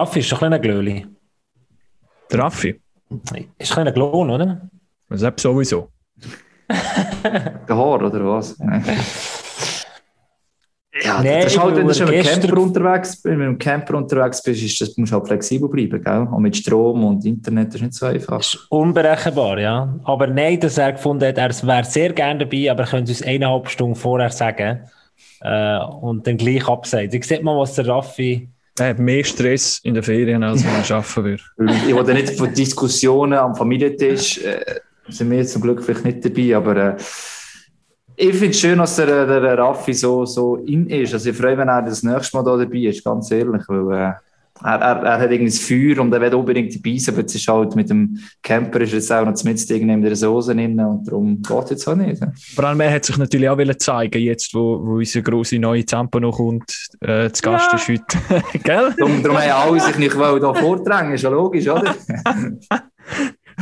Raffi ist ein kleiner Glöli. Der Raffi? Ist ein kleiner Klon, oder? Das ist sowieso. Der Haar, oder was? Ja, Nee, das ist halt, wenn du schon mit dem Camper unterwegs bist, wenn du mit dem Camper unterwegs bist, ist das, musst du halt flexibel bleiben, gell? Und mit Strom und Internet das ist nicht so einfach. Das ist unberechenbar, ja. Aber nein, dass er gefunden hat, er wäre sehr gerne dabei, aber er könnte uns eineinhalb Stunden vorher sagen. Äh, und dann gleich absagen. Ich sehe mal, was der Raffi. Er hat mehr Stress in den Ferien, als wenn er arbeiten würde. Ich wollte nicht von Diskussionen am Familientisch, äh, sind wir jetzt zum Glück vielleicht nicht dabei, aber äh, ich finde es schön, dass der, der Raffi so, so in ist. Also ich freue mich, wenn er das nächste Mal da dabei ist, ganz ehrlich, weil äh, er, er, er hat irgendwie das Feuer und er will unbedingt dabei sein, aber jetzt ist halt mit dem Camper ist jetzt auch noch mit in der Soße drin und darum geht jetzt auch nicht. Vor allem, er hat sich natürlich auch wollen zeigen, jetzt, wo, wo unser grosse neue Zampa noch kommt. Äh, zu Gast Ja. ist heute. Gell? Darum, darum haben alle sich nicht wollen da vordrängen, ist ja logisch, oder?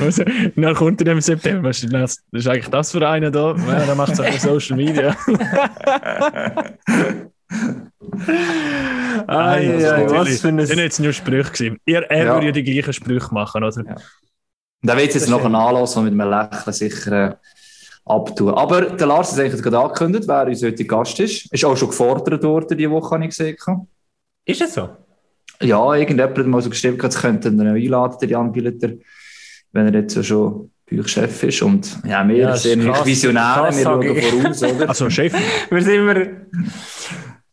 Also, dann kommt er im September. Das ist eigentlich das für einen da. Ja, der macht es auf Social Media. Ai, Also, ai, was für ein. Das sind jetzt nur Sprüche gewesen. Er, er Ja. würde ja die gleichen Sprüche machen, oder? Ja. Da wird jetzt noch einen Anlass und mit einem Lächeln sicher äh, abtun. Aber der Lars hat eigentlich gerade angekündigt, wer unser heutiger Gast ist. Ist auch schon gefordert worden, diese Woche, habe ich gesehen. Ist es so? Ja, irgendjemand hat mal so geschrieben, jetzt könnten wir ihn einladen, der Jan Billeter, wenn er jetzt so schon bei euch Chef ist. Und ja, wir Ja, sind ist nicht krass. Visionäre, Krass, wir schauen voraus, oder? Also, Chef. Wir sind immer.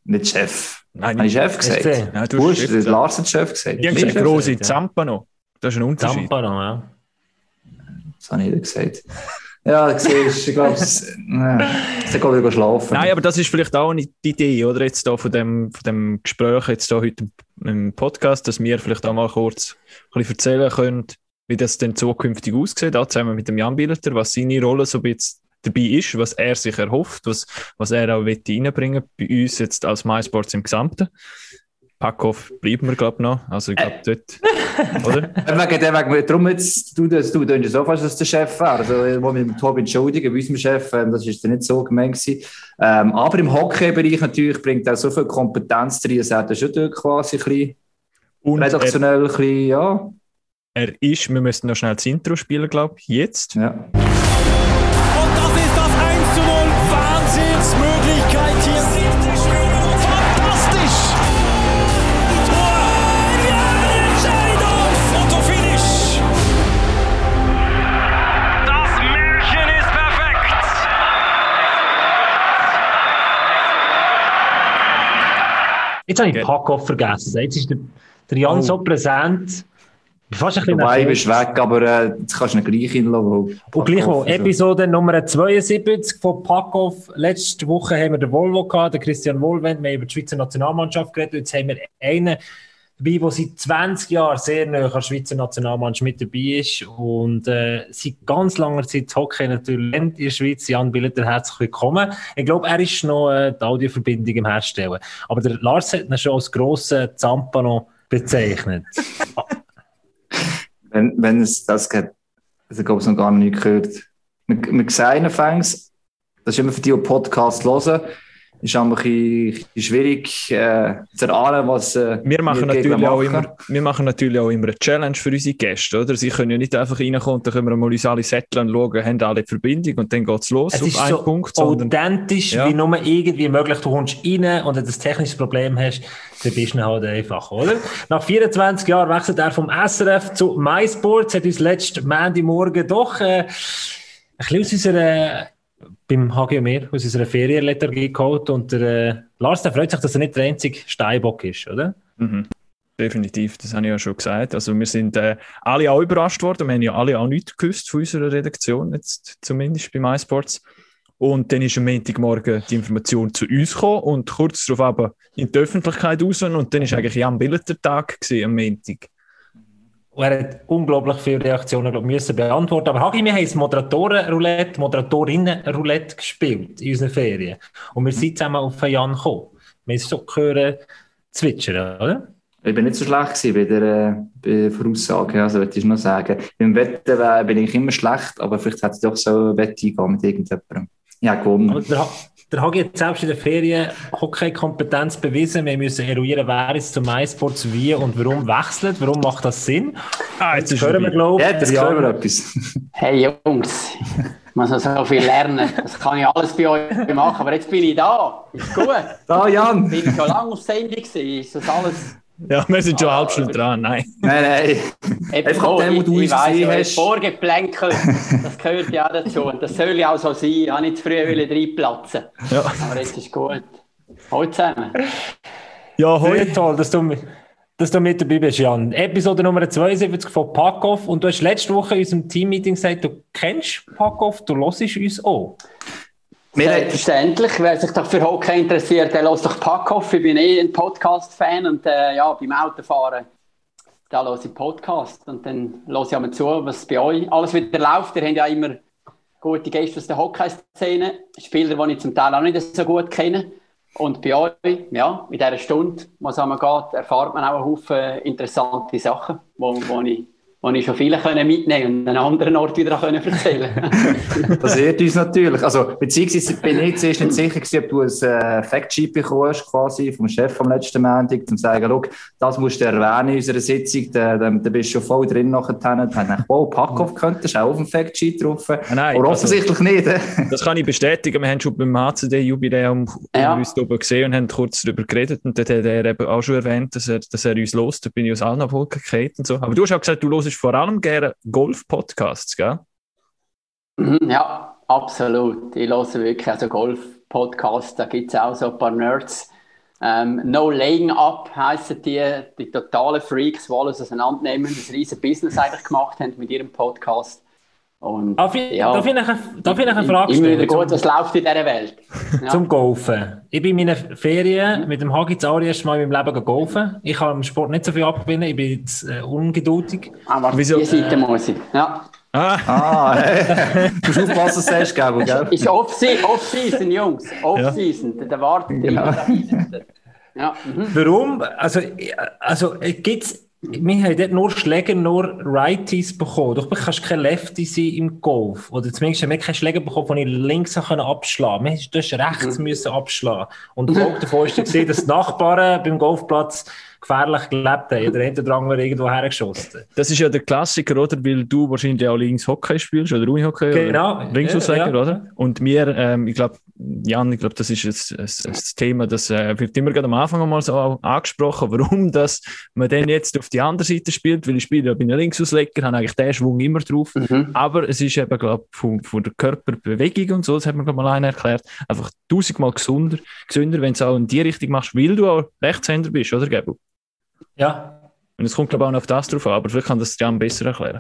Nicht Chef. Nein, ich Chef gesagt? Ja, Du hast Chef. Lars hat Chef gesagt. Ich habe Nicht gesagt, Chef. große ja. Zampa noch. Das ist ein Unterschied. Zampa noch, ja. Das habe ich nicht gesagt. Ja, du siehst, ich glaube, es geht wieder schlafen. Nein, aber das ist vielleicht auch nicht die Idee, oder? Jetzt da von dem, von dem Gespräch jetzt da heute im Podcast, dass wir vielleicht auch mal kurz ein bisschen erzählen können, wie das denn zukünftig aussieht, auch zusammen mit dem Jan Billeter, was seine Rolle so ein bisschen dabei ist, was er sich erhofft, was, was er auch reinbringen bei uns jetzt als MySports im Gesamten. Packhoff bleiben wir, glaube ich, noch. Also, ich glaube, dort, oder? Wegen dem, wegen, darum jetzt, du, das, du denkst so fast, dass der Chef wäre. Also, ich muss mich mit Tobi entschuldigen, bei unserem Chef, ähm, das ist ja nicht so gemeint gewesen. Ähm, aber im Hockey-Bereich natürlich bringt er so viel Kompetenz rein, dass er das schon dort quasi ein bisschen Und er, redaktionell ein bisschen, ja. er ist, wir müssen noch schnell das Intro spielen, glaube ich, jetzt. ja. Jetzt habe ich Ge- Packhoff vergessen. Jetzt ist der, der Jan Oh. so präsent. Ich bin Fast ein bisschen nervös. bist weg, aber äh, jetzt kannst du ihn gleich hinlassen. Und gleichwohl, Episode Nummer 72 von Packhoff. Letzte Woche haben wir den Volvo gehabt, den Christian Wohlwend. Wir haben über die Schweizer Nationalmannschaft geredet. Jetzt haben wir einen dabei, der seit 20 Jahren sehr nah an der Schweizer Nationalmannschaft mit dabei ist. Und äh, seit ganz langer Zeit Hockey natürlich in der Schweiz. Jan Billeter, herzlich willkommen. Ich glaube, er ist noch äh, die Audioverbindung im Herstellen. Aber der Lars hat ihn schon als grossen Zampano bezeichnet. Wenn, wenn es das geht, also ich glaube, es noch gar nicht gehört. Wir, wir sehen anfangs, das ist immer für die, die Podcast hören, ist einfach ein bisschen schwierig äh, zu erahnen, was äh, Wir machen, gegen natürlich auch machen. immer, wir machen natürlich auch immer eine Challenge für unsere Gäste, oder? Sie können ja nicht einfach reinkommen, dann können wir mal uns alle setteln und schauen, haben alle die Verbindung und dann geht es los Es auf ist einen so Punkt. Sondern, authentisch, Ja. wie nur irgendwie möglich. Du kommst rein und wenn du ein technisches Problem hast, dann bist du halt einfach, oder? Nach 24 Jahren wechselt er vom SRF zu MySports, hat uns letzten Montagmorgen doch äh, ein bisschen aus unserer, beim HG mehr, aus unserer Ferienlethargie geholt und der äh, Lars, der freut sich, dass er nicht der einzige Steinbock ist, oder? mhm. Definitiv, das habe ich ja schon gesagt. Also wir sind äh, alle auch überrascht worden. Wir haben ja alle auch nichts gewusst von unserer Redaktion, jetzt zumindest bei MySports. Und dann ist am Montagmorgen die Information zu uns gekommen und kurz darauf aber in die Öffentlichkeit raus. Und dann ist eigentlich Jan Billeter Tag am Montag. Und er hat unglaublich viele Reaktionen glaub, müssen beantworten. Aber Hagi, wir haben das Moderatoren-Roulette, Moderatorinnen-Roulette gespielt in unseren Ferien. Und wir sind zusammen auf Jan gekommen. Wir haben es so gehört zwitschern, oder? Ich bin nicht so schlecht bei der, bei der Voraussage, also würde ich noch sagen. Im Wetten bin ich immer schlecht, aber vielleicht hätte ich doch so ein Wette eingehen mit irgendjemandem. Ja, gewonnen. Der, Ha- der Hagi hat selbst in der Ferien Hockey-Kompetenz bewiesen. Wir müssen eruieren, wer ist zum MySports wie und warum wechselt, warum macht das Sinn. Ah, jetzt ist hören wir, glaube Ja, jetzt hören wir etwas. Hey Jungs, ich muss noch so viel lernen. Das kann ich alles bei euch machen, aber jetzt bin ich da. Ist gut. Da, Jan! Bin ich schon lange auf Sendung gewesen. Ist das alles... Ja, wir sind schon eine halbe Stunde dran. Nein. Nein, nein. Eben Einfach so, dem, wo ich- du ich uns weiss hast. Vorgeplänkel, das gehört ja auch dazu. Und das soll ja auch so sein. Ich habe nicht zu früh wollen reinplatzen. Ja, Aber jetzt ist gut. Hallo zusammen. ja hoi. Sehr toll, dass du, dass du mit dabei bist, Jan. Episode Nummer 72 von Packoff. Und du hast letzte Woche in unserem Teammeeting gesagt, du kennst Packoff, du hörst uns auch. Wir, Selbstverständlich. Wer sich doch für Hockey interessiert, der lässt doch Packoff. Ich bin eh ein Podcast-Fan und äh, ja, beim Autofahren, da höre ich Podcast und dann höre ich einmal zu, was bei euch alles wieder läuft. Ihr habt ja immer gute Gäste aus der Hockey-Szene, Spieler, die ich zum Teil auch nicht so gut kenne. Und bei euch, ja, in dieser Stunde, was einmal geht, erfahrt man auch einen Haufen interessante Sachen, wo, ich, wo ich schon viele können mitnehmen und an einem anderen Ort wieder können erzählen Das ehrt uns natürlich. Also, beziehungsweise bin ich zuerst nicht sicher gewesen, ob du ein äh, Factsheet bekommen hast, quasi vom Chef vom letzten Montag, um zu sagen, schau, das musst du erwähnen in unserer Sitzung, da, da, da bist du schon voll drin nachher. Dann dachte ich, wow, Packoff könntest du auch auf dem Factsheet drauf. nein, Aber also- offensichtlich nicht. äh. Das kann ich bestätigen. Wir haben schon beim HCD-Jubiläum Ja. uns oben gesehen und haben kurz darüber geredet. Und dort hat er eben auch schon erwähnt, dass er, dass er uns lost. Da bin ich aus allen Wolken gefallen und so. Aber du hast auch gesagt, du hörst vor allem gerne Golf-Podcasts, gell? Mhm, Ja, absolut. Ich höre wirklich also Golf-Podcasts, da gibt es auch so ein paar Nerds. Ähm, no Laying Up heissen die, die totalen Freaks, die alles auseinandernehmen, das riesen Business eigentlich gemacht haben mit ihrem Podcast. Und Darf ich, ja, darf ich, noch, eine- darf ich noch eine Frage immer wieder stellen? gut, zum- was läuft in dieser Welt. Ja. Zum Golfen. Ich bin in meinen Ferien mit dem Hagi das allererste Mal in meinem Leben golfen. Ich kann im Sport nicht so viel abgewinnen, ich bin jetzt äh, ungeduldig. Aber Wieso? die Seite muss ich. Ja. Ah, Ah, hey. du musst aufpassen, was du sagst, Gabo, gell? Ist Off-Se- Off-Season, Jungs. Off-Season. Der, der wartet immer. Ja, mhm. Warum? Also, also äh, gibt's, wir haben dort nur Schläger, nur Righties bekommen. Du kannst kein Lefty sein im Golf. Oder zumindest haben wir keine Schläger bekommen, die ich links können abschlagen konnte. Du hast rechts müssen abschlagen. Und die Folge davon ist gesehen, dass die Nachbarn beim Golfplatz gefährlich gelebt haben. Oder hinter dran irgendwo hergeschossen. das ist ja der Klassiker, oder? Weil du wahrscheinlich auch links Hockey spielst oder Unihockey. Genau. Oder Linksausleger, Ja, ja. oder? Und wir, ähm, ich glaube, Jan, ich glaube, das ist jetzt ein, ein Thema, das äh, wird immer gerade am Anfang einmal so auch angesprochen, warum das man dann jetzt auf die andere Seite spielt, weil ich spiele ja bei einem Linksausleger, habe eigentlich den Schwung immer drauf. Mhm. Aber es ist eben, glaube ich, von, von der Körperbewegung und so, das hat mir glaub, mal einer erklärt, einfach tausendmal gesünder, gesünder wenn du es auch in die Richtung machst, weil du auch Rechtshänder bist, oder, Gabo? Ja. Und es kommt, glaube ich, auch noch auf das drauf an, aber vielleicht kann das Jan besser erklären.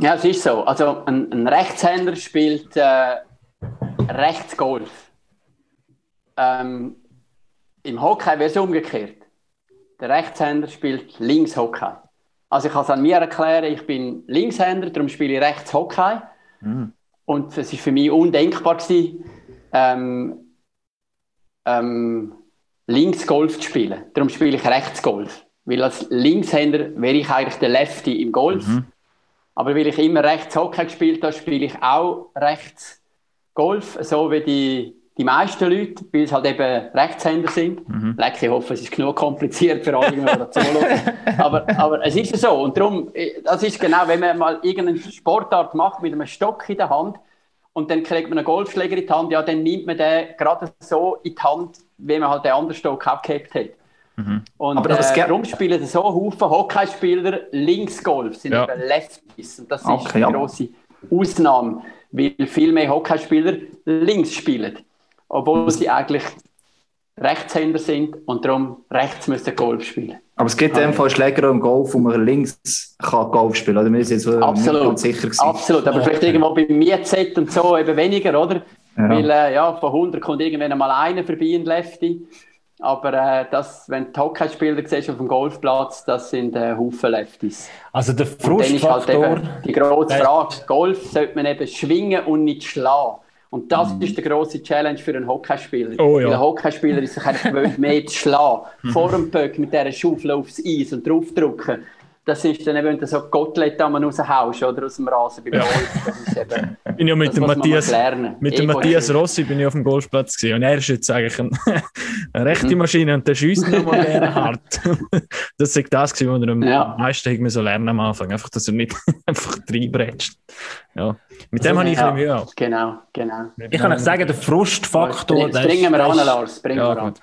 Ja, es ist so. Also ein, ein Rechtshänder spielt äh, Rechtsgolf. Ähm, Im Hockey wäre es umgekehrt. Der Rechtshänder spielt Linkshockey. Also ich kann es an mir erklären, ich bin Linkshänder, darum spiele ich Rechtshockey. Und es war für mich undenkbar, gewesen, ähm, ähm, Linksgolf zu spielen. Darum spiele ich Rechtsgolf. Weil als Linkshänder wäre ich eigentlich der Lefty im Golf. Aber weil ich immer rechts Hockey gespielt habe, spiele ich auch rechts Golf, so wie die, die meisten Leute, weil es halt eben Rechtshänder sind. Leck, ich hoffe, es ist genug kompliziert für alle, die zuhören. aber, aber es ist so. Und darum, das ist genau, wenn man mal irgendeine Sportart macht mit einem Stock in der Hand und dann kriegt man einen Golfschläger in die Hand, ja, dann nimmt man den gerade so in die Hand, wie man halt den anderen Stock abgehabt hat. Und Aber das äh, darum spielen so Haufen Hockeyspieler Linksgolf, sind Ja. eben Lefties. Und das ist Okay, eine ja. grosse Ausnahme, weil viel mehr Hockeyspieler links spielen. Obwohl sie eigentlich Rechtshänder sind und darum rechts müssen Golf spielen. Aber es gibt in dem Fall Schläger im Golf, wo man links kann Golf spielen kann. Wir sind jetzt Absolut. ganz sicher gewesen. Absolut, aber vielleicht irgendwo beim Mietset und so eben weniger, oder? Ja. Weil äh, ja, von 100 kommt irgendwann mal einer vorbei, ein Lefty. Aber äh, das, wenn du Hockeyspieler siehst auf dem Golfplatz, das sind äh, Haufen Lefties. Also der halt Frustfaktor. eben die grosse Der- Frage, Golf sollte man eben schwingen und nicht schlagen. Und das Mhm. ist der grosse Challenge für einen Hockeyspieler. Oh ja. Weil ein Hockeyspieler ist sich gewöhnt, mehr zu schlagen. Vor dem Böck mit dieser Schaufel aufs Eis und draufdrücken. Das ist dann eben, wenn du so Kotelett am raushaust, oder aus dem Rasen beim Golf. Das ist eben, bin ja mit das dem Matthias, mit dem Ego- Matthias Rossi bin ich auf dem Golfplatz gesehen und er ist jetzt eigentlich ein, eine Mhm. rechte Maschine und der schießt nochmal gerne hart. das ist das gewesen, was er am Ja. meisten hat mir so lernen am Anfang, einfach, dass er nicht einfach reinbretscht. Ja, mit dem habe ich ein bisschen Mühe. auch. Genau, genau. Ich kann euch sagen, der Frustfaktor. Bringen wir an, Lars. Bringen Ja, wir an. gut.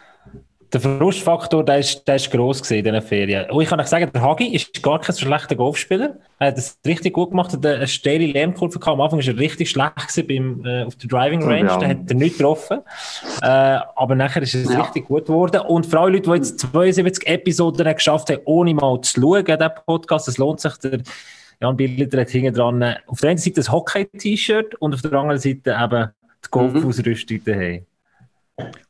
Der Frustfaktor, der ist, der ist gross gewesen in diesen Ferien. Und ich kann euch sagen, der Hagi ist gar kein so schlechter Golfspieler. Er hat das richtig gut gemacht, hat eine steile Lernkurve gehabt. Am Anfang war er richtig schlecht beim, äh, auf der Driving Ja. Range, da hat er nicht getroffen. Äh, aber nachher ist es Ja. richtig gut geworden. Und vor allem Leute, die jetzt 72 Episoden geschafft haben, ohne mal zu schauen, den Podcast, es lohnt sich, der Jan Bilder hat hinten dran äh, auf der einen Seite ein Hockey-T-Shirt und auf der anderen Seite eben die Golfausrüstung daheim.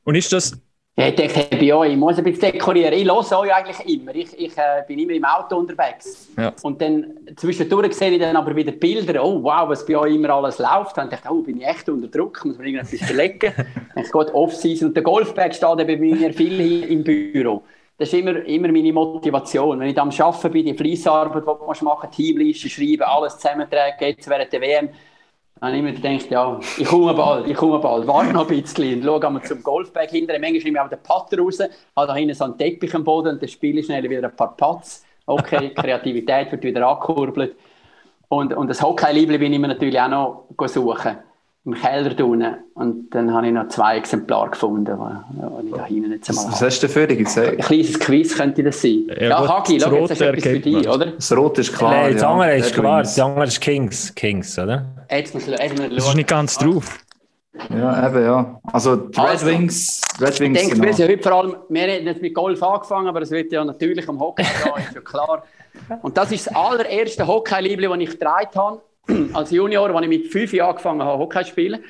Und ist das, Ja, ich denke, bei euch, ich muss ein bisschen dekorieren. Ich höre euch eigentlich immer. Ich, ich äh, bin immer im Auto unterwegs. Ja. Und dann zwischendurch sehe ich dann aber wieder Bilder. Oh, wow, was bei euch immer alles läuft. Dann dachte ich, oh, bin ich echt unter Druck, muss man irgendetwas verlegen. Dann ich gut Off-Season. Und der Golfbag steht eben bei mir viel hier im Büro. Das ist immer, immer meine Motivation. Wenn ich am Arbeiten bin, die Fleissarbeit, die du machen Teamlisten schreiben, alles zusammentragen, jetzt während der WM, dann habe ich immer gedacht, ja, ich komme bald, ich komme bald, warte noch ein bisschen und schaue einmal zum Golfbag hinterher. Manchmal nehme ich auch den Putter raus, habe da hinten so einen Teppich am Boden und dann spiele ich schnell wieder ein paar Putts. Okay, Kreativität wird wieder angekurbelt. Und, und das Hockey-Liebling bin ich mir natürlich auch noch suchen. Im Keller unten. Und dann habe ich noch zwei Exemplare gefunden, die ich da hinten jetzt einmal Was habe. hast du für dich Ein kleines Quiz könnte das sein. Ja, Ja, Hagi, schau, jetzt hast du Rote etwas für dich, oder? Das Rot ist klar. Nein, das ja. andere ist klar, das andere ist Kings, Kings, oder? Jetzt muss ich, jetzt muss ich das ist nicht ganz drauf. Ja, eben, ja. Also, die Red Also, Wings, Red Ich Wings, denke, genau. wir sind heute vor allem, wir haben jetzt mit Golf angefangen, aber es wird ja natürlich am Hockey gehen, ist ja klar. Und das ist das allererste Hockey-Liebling, das ich getragen habe, als Junior, als ich mit fünf Jahren angefangen habe, Hockey zu spielen.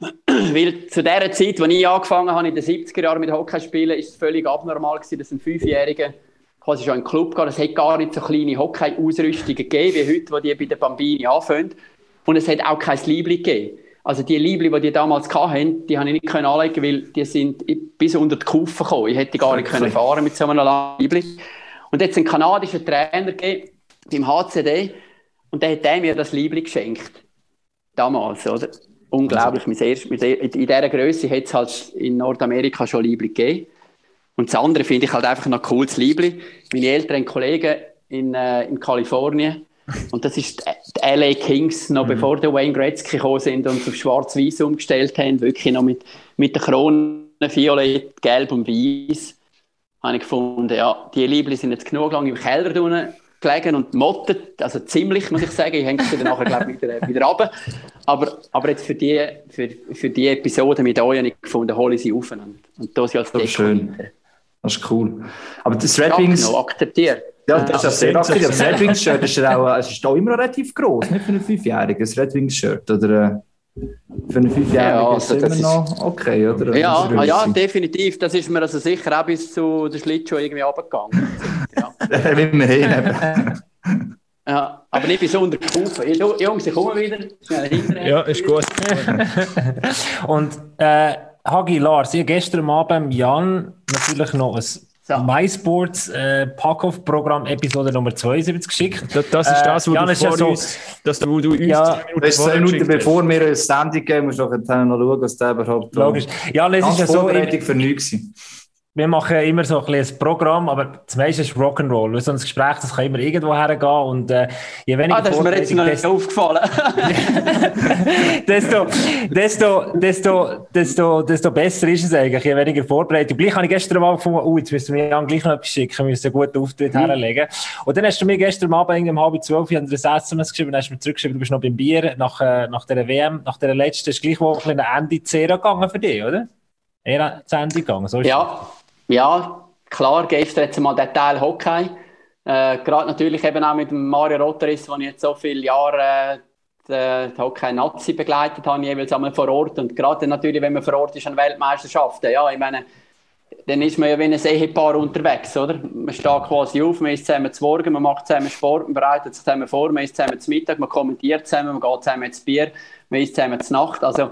Weil zu der Zeit, als ich angefangen habe, in den 70er Jahren mit Hockey zu spielen, ist es völlig abnormal gewesen, dass ein Fünfjähriger quasi schon in den Club geht. Es hat gar nicht so kleine Hockey-Ausrüstungen gegeben, wie heute, wo die bei den Bambini anfangen. Und es hat auch kein Liebling gegeben. Also die Liebling, die die damals hatten, die habe ich nicht können anlegen, weil die sind bis unter die Kufen gekommen. Ich hätte gar nicht können fahren mit so einem Liebling. Und jetzt einen kanadischen Trainer gegeben, beim HCD, und der hat der mir das Liebling geschenkt. Damals, oder? Unglaublich. Mit der- In dieser Größe hat es halt in Nordamerika schon Liebling gegeben. Und das andere finde ich halt einfach noch cooles Liebling. Meine älteren Kollegen in, äh, in Kalifornien, und das ist die LA Kings, noch bevor die Wayne Gretzky gekommen sind und auf schwarz-weiß umgestellt haben, wirklich noch mit, mit der Krone violett, gelb und weiß, habe ich gefunden, ja, die Liebling sind jetzt genug lange im Keller drinnen gelegen und mottet, also ziemlich, muss ich sagen, ich hänge sie dann nachher, glaube ich, wieder, wieder runter. Aber, aber jetzt für die, für, für die Episode mit euch habe ich gefunden, hole ich sie auf und, und da sie als Das ist schön. Das ist cool. Aber das Red Wings, akzeptiert. ja, das ist ja sehr das aktiv. ist- Das Red Wings Shirt ist auch, es ist auch immer relativ groß, nicht für einen Fünfjährigen, das Red Wings Shirt. Oder äh, für einen Fünfjährigen Ja, ist also es das immer ist- noch okay, oder? Ja, Unsere ah, ja, Grösse. definitiv. Das ist mir also sicher auch bis zu der Schlittschuh irgendwie runtergegangen. Ja. Immerhin. Ja, aber nicht bis unter die. Jungs, ich komme wieder. Schnell hinterher. Ja, ist gut. Und äh, Hagi Lars, habe gestern Abend Jan natürlich noch ein So. MySports äh, Pack-Off-Programm Episode Nummer 72 geschickt. Das, das ist Äh, das, wo Jan, du ist ja so- du, wo du uns Ja, Das zwei Minuten bevor wir eine Sendung geben, musst du noch schauen, was der überhaupt Logisch. Ja, es ist ja so, Vorbereitung für nichts. Wir machen immer so ein, bisschen ein Programm, aber das meiste ist Rock'n'Roll. weil So ein Gespräch, das kann immer irgendwo hergehen und äh, je weniger Ah, das ist mir jetzt noch nicht aufgefallen. desto, desto, desto, desto, desto besser ist es eigentlich, je weniger Vorbereitung. Gleich habe ich gestern Abend gefunden, oh, jetzt müssen wir Jan gleich noch etwas schicken, wir müssen einen guten Auftritt Mhm. herlegen. Und dann hast du mir gestern Abend um halb zwölf der SMS geschrieben, dann hast du mir zurückgeschrieben, du bist noch beim Bier nach, äh, nach der WM, nach der letzten, ist gleich wohl ein ein Ende Zera gegangen für dich, oder? Eher zu Ende gegangen, so ist ja, ja, klar, gestern jetzt mal der Teil Hockey. Äh, Gerade natürlich eben auch mit Mario Roteris, den ich jetzt so viele Jahre äh, Hockey-Nazi begleitet habe, jeweils einmal vor Ort. Und gerade natürlich, wenn man vor Ort ist an Weltmeisterschaften, ja, ich meine, dann ist man ja wie ein Ehepaar unterwegs, oder? Man steht quasi auf, man ist zusammen zu Morgen, man macht zusammen Sport, man bereitet sich zusammen vor, man ist zusammen zu Mittag, man kommentiert zusammen, man geht zusammen ins Bier, man ist zusammen zu Nacht. Also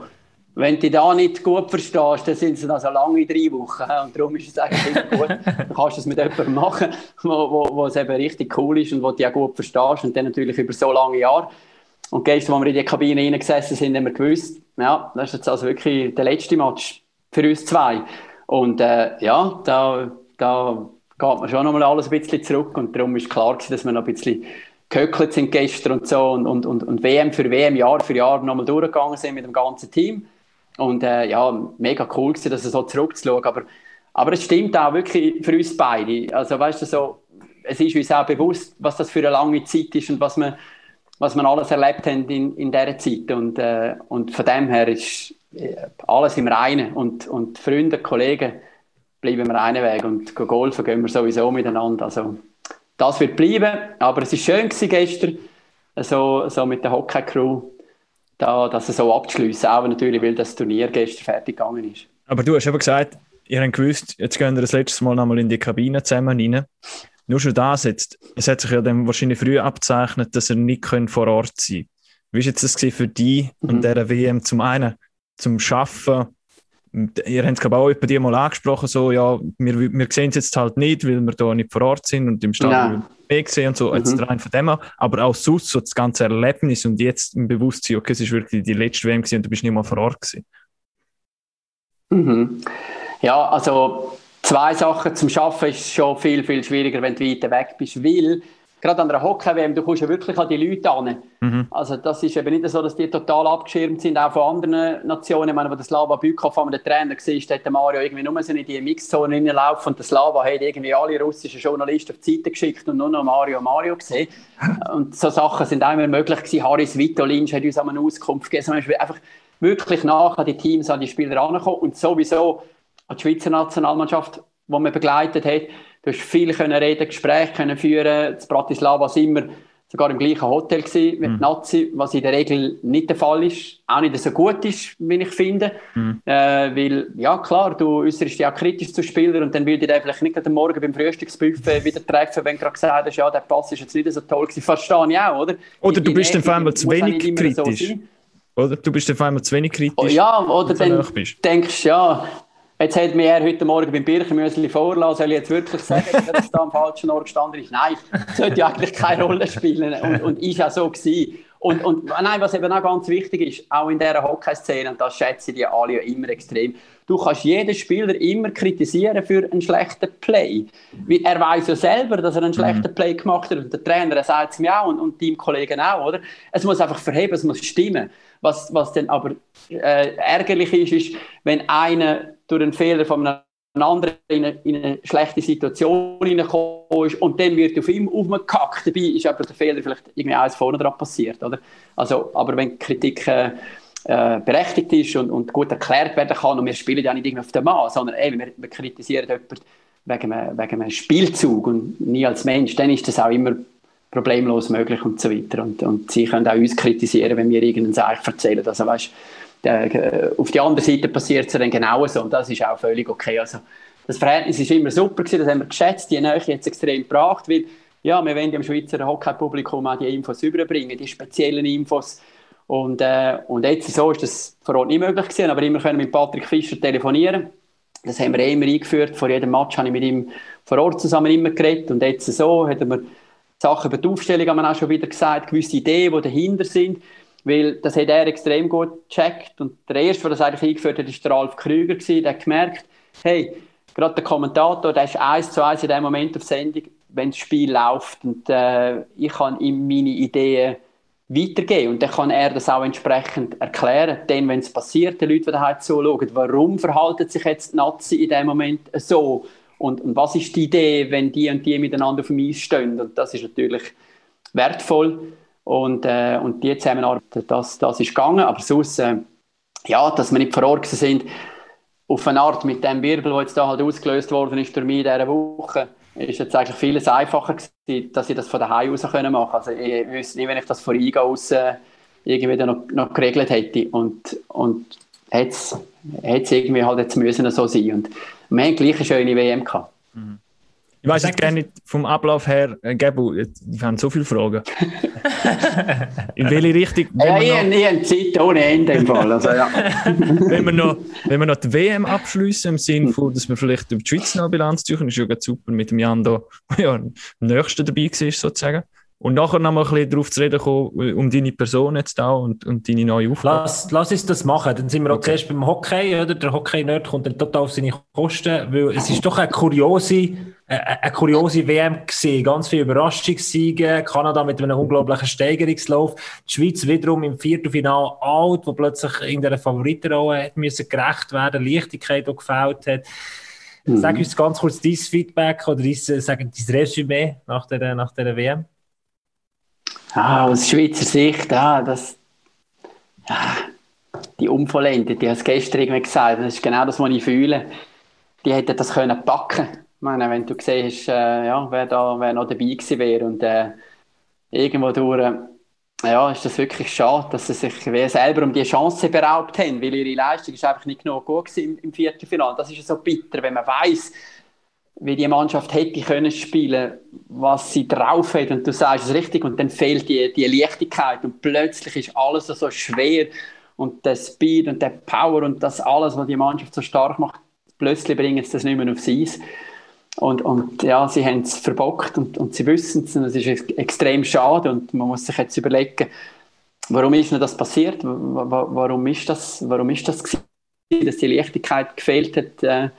wenn du da nicht gut verstehst, dann sind es noch so lange drei Wochen. Und darum ist es eigentlich gut. Dann kannst du es mit jemandem machen, wo, wo, wo es eben richtig cool ist und wo du ja gut verstehst. Und dann natürlich über so lange Jahre. Und gestern, als wir in die Kabine reingesessen sind, haben wir gewusst, ja, das ist jetzt also wirklich der letzte Match für uns zwei. Und äh, ja, da, da geht man schon nochmal alles ein bisschen zurück. Und darum ist klar gewesen, dass wir noch ein bisschen gehöckelt sind gestern und so und, und, und, und WM für WM, Jahr für Jahr nochmal durchgegangen sind mit dem ganzen Team. Und äh, ja, mega cool gewesen, das so zurückzuschauen. Aber, aber es stimmt auch wirklich für uns beide. Also weißt du, so, es ist uns auch bewusst, was das für eine lange Zeit ist und was wir, was wir alles erlebt haben in, in dieser Zeit. Und, äh, und von dem her ist äh, alles im Reinen. Und, und Freunde, Kollegen bleiben wir einen Weg. Und golfen gehen wir sowieso miteinander. Also, das wird bleiben. Aber es war schön gewesen gestern, so, so mit der Hockey-Crew da, das so abzuschliessen. Auch natürlich, weil das Turnier gestern fertig gegangen ist. Aber du hast eben gesagt, ihr habt gewusst, jetzt gehen wir das letzte Mal nochmal in die Kabine zusammen rein. Nur schon das jetzt, es hat sich ja dann wahrscheinlich früh abzeichnet, dass ihr nicht vor Ort sein könnt. Wie war jetzt das für dich mhm. und dieser WM zum einen, zum Schaffen? Ihr habt es glaube auch bei dir mal angesprochen, so, ja, wir, wir sehen es jetzt halt nicht, weil wir da nicht vor Ort sind und im Stadion Weg sehen und so, mhm. jetzt rein von dem an, aber auch sonst so das ganze Erlebnis und jetzt im Bewusstsein, okay, es ist wirklich die letzte WM gewesen und du bist nicht mal vor Ort gewesen. Mhm. Ja, also zwei Sachen zum Schaffen ist schon viel, viel schwieriger, wenn du weiter weg bist, weil gerade an der Hockey-WM, du kommst ja wirklich an die Leute an. Mhm. Also das ist eben nicht so, dass die total abgeschirmt sind, auch von anderen Nationen. Ich meine, wo der Slava Bykov an der Trainer war, hat Mario irgendwie nur so in die Mixzone reinlaufen und der Slava hat irgendwie alle russischen Journalisten auf die Seite geschickt und nur noch Mario Mario gesehen. Und so Sachen sind auch immer möglich gewesen. Haris Vitolinsch hat uns eine Auskunft gegeben. Also einfach wirklich nach an die Teams, an die Spieler angekommen und sowieso an die Schweizer Nationalmannschaft, die man begleitet hat Du hast viel können reden, Gespräche können führen. In Bratislava sind wir sogar im gleichen Hotel gewesen mit mhm. Nazi, was in der Regel nicht der Fall ist, auch nicht so gut ist, wie ich finde. Mhm. Äh, weil, ja klar, du äußerst ja kritisch zu Spielern und dann will ich vielleicht nicht am Morgen beim Frühstücksbuffet wieder treffen, wenn du gerade gesagt hast, ja, der Pass ist jetzt nicht so toll gewesen. Verstehe ich auch, oder? Oder du bist dann vor allem zu wenig kritisch. So oder du bist vor allem zu wenig kritisch. Oh, ja, oder dann denkst du, ja, Jetzt hat mir er heute Morgen beim Birchenmüsli vorlassen, soll ich jetzt wirklich sagen, dass es da am falschen Ort gestanden ist? Nein, das sollte ja eigentlich keine Rolle spielen und, und ist auch so gewesen. Und, und nein, was eben auch ganz wichtig ist, auch in dieser Hockey-Szene, und das schätzen die alle ja immer extrem, du kannst jeden Spieler immer kritisieren für einen schlechten Play. Weil er weiß ja selber, dass er einen schlechten mhm. Play gemacht hat und der Trainer sagt es mir auch und, und Teamkollegen auch, oder? Es muss einfach verheben, es muss stimmen. Was, was dann aber äh, ärgerlich ist, ist, wenn einer durch einen Fehler von einem anderen in eine, in eine schlechte Situation hineingekommen ist und dann wird auf ihm aufgekackt. Dabei ist aber der Fehler vielleicht irgendwie eins vorne dran passiert. Oder? Also, aber wenn Kritik äh, äh, berechtigt ist und, und, gut erklärt werden kann und wir spielen ja nicht auf den Mann, sondern ey, wir, wir kritisieren jemanden wegen einem, wegen einem Spielzug und nie als Mensch, dann ist das auch immer problemlos möglich und so weiter. Und, und sie können auch uns kritisieren, wenn wir irgendeinen Seich erzählen. Also weißt, auf der anderen Seite passiert es dann genauso und das ist auch völlig okay. Also, das Verhältnis ist immer super gewesen, das haben wir geschätzt, die Nähe jetzt extrem gebracht, weil ja, wir wollen dem Schweizer Hockey-Publikum auch die Infos überbringen, die speziellen Infos. Und, äh, und jetzt so ist das vor Ort nicht möglich gewesen, aber immer können mit Patrick Fischer telefonieren. Das haben wir eh immer eingeführt. Vor jedem Match habe ich mit ihm vor Ort zusammen immer geredet. Und jetzt so hat er Sachen über die Aufstellung haben wir auch schon wieder gesagt, gewisse Ideen, die dahinter sind. Weil das hat er extrem gut gecheckt. Und der Erste, der das eigentlich eingeführt hat, war der Ralf Krüger. Der hat gemerkt, hey, gerade der Kommentator, der ist eins zu eins in dem Moment auf Sendung, wenn das Spiel läuft. Und äh, ich kann ihm meine Ideen weitergeben. Und dann kann er das auch entsprechend erklären. Denn wenn es passiert, die Leute, die daheim zuschauen, warum verhalten sich jetzt die Nazi in dem Moment so? Und, und was ist die Idee, wenn die und die miteinander auf dem Eis stehen? Und das ist natürlich wertvoll. Und, äh, und die Zusammenarbeit, das, das ist gegangen. Aber sonst, äh, ja, dass wir nicht vor Ort sind, auf eine Art mit dem Wirbel, der jetzt da halt ausgelöst worden ist durch mich in dieser Woche, ist jetzt eigentlich vieles einfacher gewesen, dass ich das von daheim aus machen können. Also ich wüsste nicht, wenn ich das von Eingehen aus äh, irgendwie noch, noch geregelt hätte. Und, und hätte es irgendwie halt jetzt müssen so sein. Und wir haben gleich eine schöne WM gehabt. Mhm. Ich weiß jetzt gerne nicht vom Ablauf her, äh, Gebu, ich habe so viele Fragen. In welche Richtung, wenn, Ja, wir ich, noch, habe- Zeit ohne Ende im Fall. Also, ja. wenn, wir noch, wenn wir noch die WM abschließen, im Sinne von, dass wir vielleicht über die Schweiz noch Bilanz ziehen, ist ja ganz super mit dem Jan da, der ja am nächsten dabei war, sozusagen. Und nachher noch mal ein bisschen darauf zu reden kommen, um deine Person jetzt auch und, und deine neue Aufgabe. Lass, lass uns das machen. Dann sind wir auch Okay. zuerst beim Hockey, oder? Der Hockey-Nerd kommt dann total auf seine Kosten, weil es ist doch eine kuriose, äh, eine kuriose WM gewesen. Ganz viele Überraschungssiege. Kanada mit einem unglaublichen Steigerungslauf. Die Schweiz wiederum im Viertelfinale alt, wo plötzlich in der Favoritenrolle hat müssen gerecht werden, Leichtigkeit auch gefällt hat. Sag uns ganz kurz dein Feedback oder dein, äh, sag, dein Resümee nach der, nach der WM. Ah, aus Schweizer Sicht, ah, das, ja, die Unvollendete, die hast gestern irgendwie gesagt, das ist genau das, was ich fühle. Die hätten das können packen. Ich meine, wenn du gesehen hast, äh, ja, wer da wer noch dabei gewesen wäre und äh, irgendwo durch, äh, ja, ist das wirklich schade, dass sie sich selber um die Chance beraubt haben, weil ihre Leistung ist einfach nicht genug gut gewesen im, im Viertelfinale. Das ist so bitter, wenn man weiß, wie die Mannschaft hätte können spielen, was sie drauf hat und du sagst es richtig und dann fehlt die, die Leichtigkeit und plötzlich ist alles so schwer und der Speed und der Power und das alles, was die Mannschaft so stark macht, plötzlich bringen sie das nicht mehr aufs Eis. Und, und ja, sie haben es verbockt und, und sie wissen es und es ist ex- extrem schade und man muss sich jetzt überlegen, warum ist denn das passiert? Wa- wa- Warum ist das, warum ist das gewesen, dass die Leichtigkeit gefehlt hat?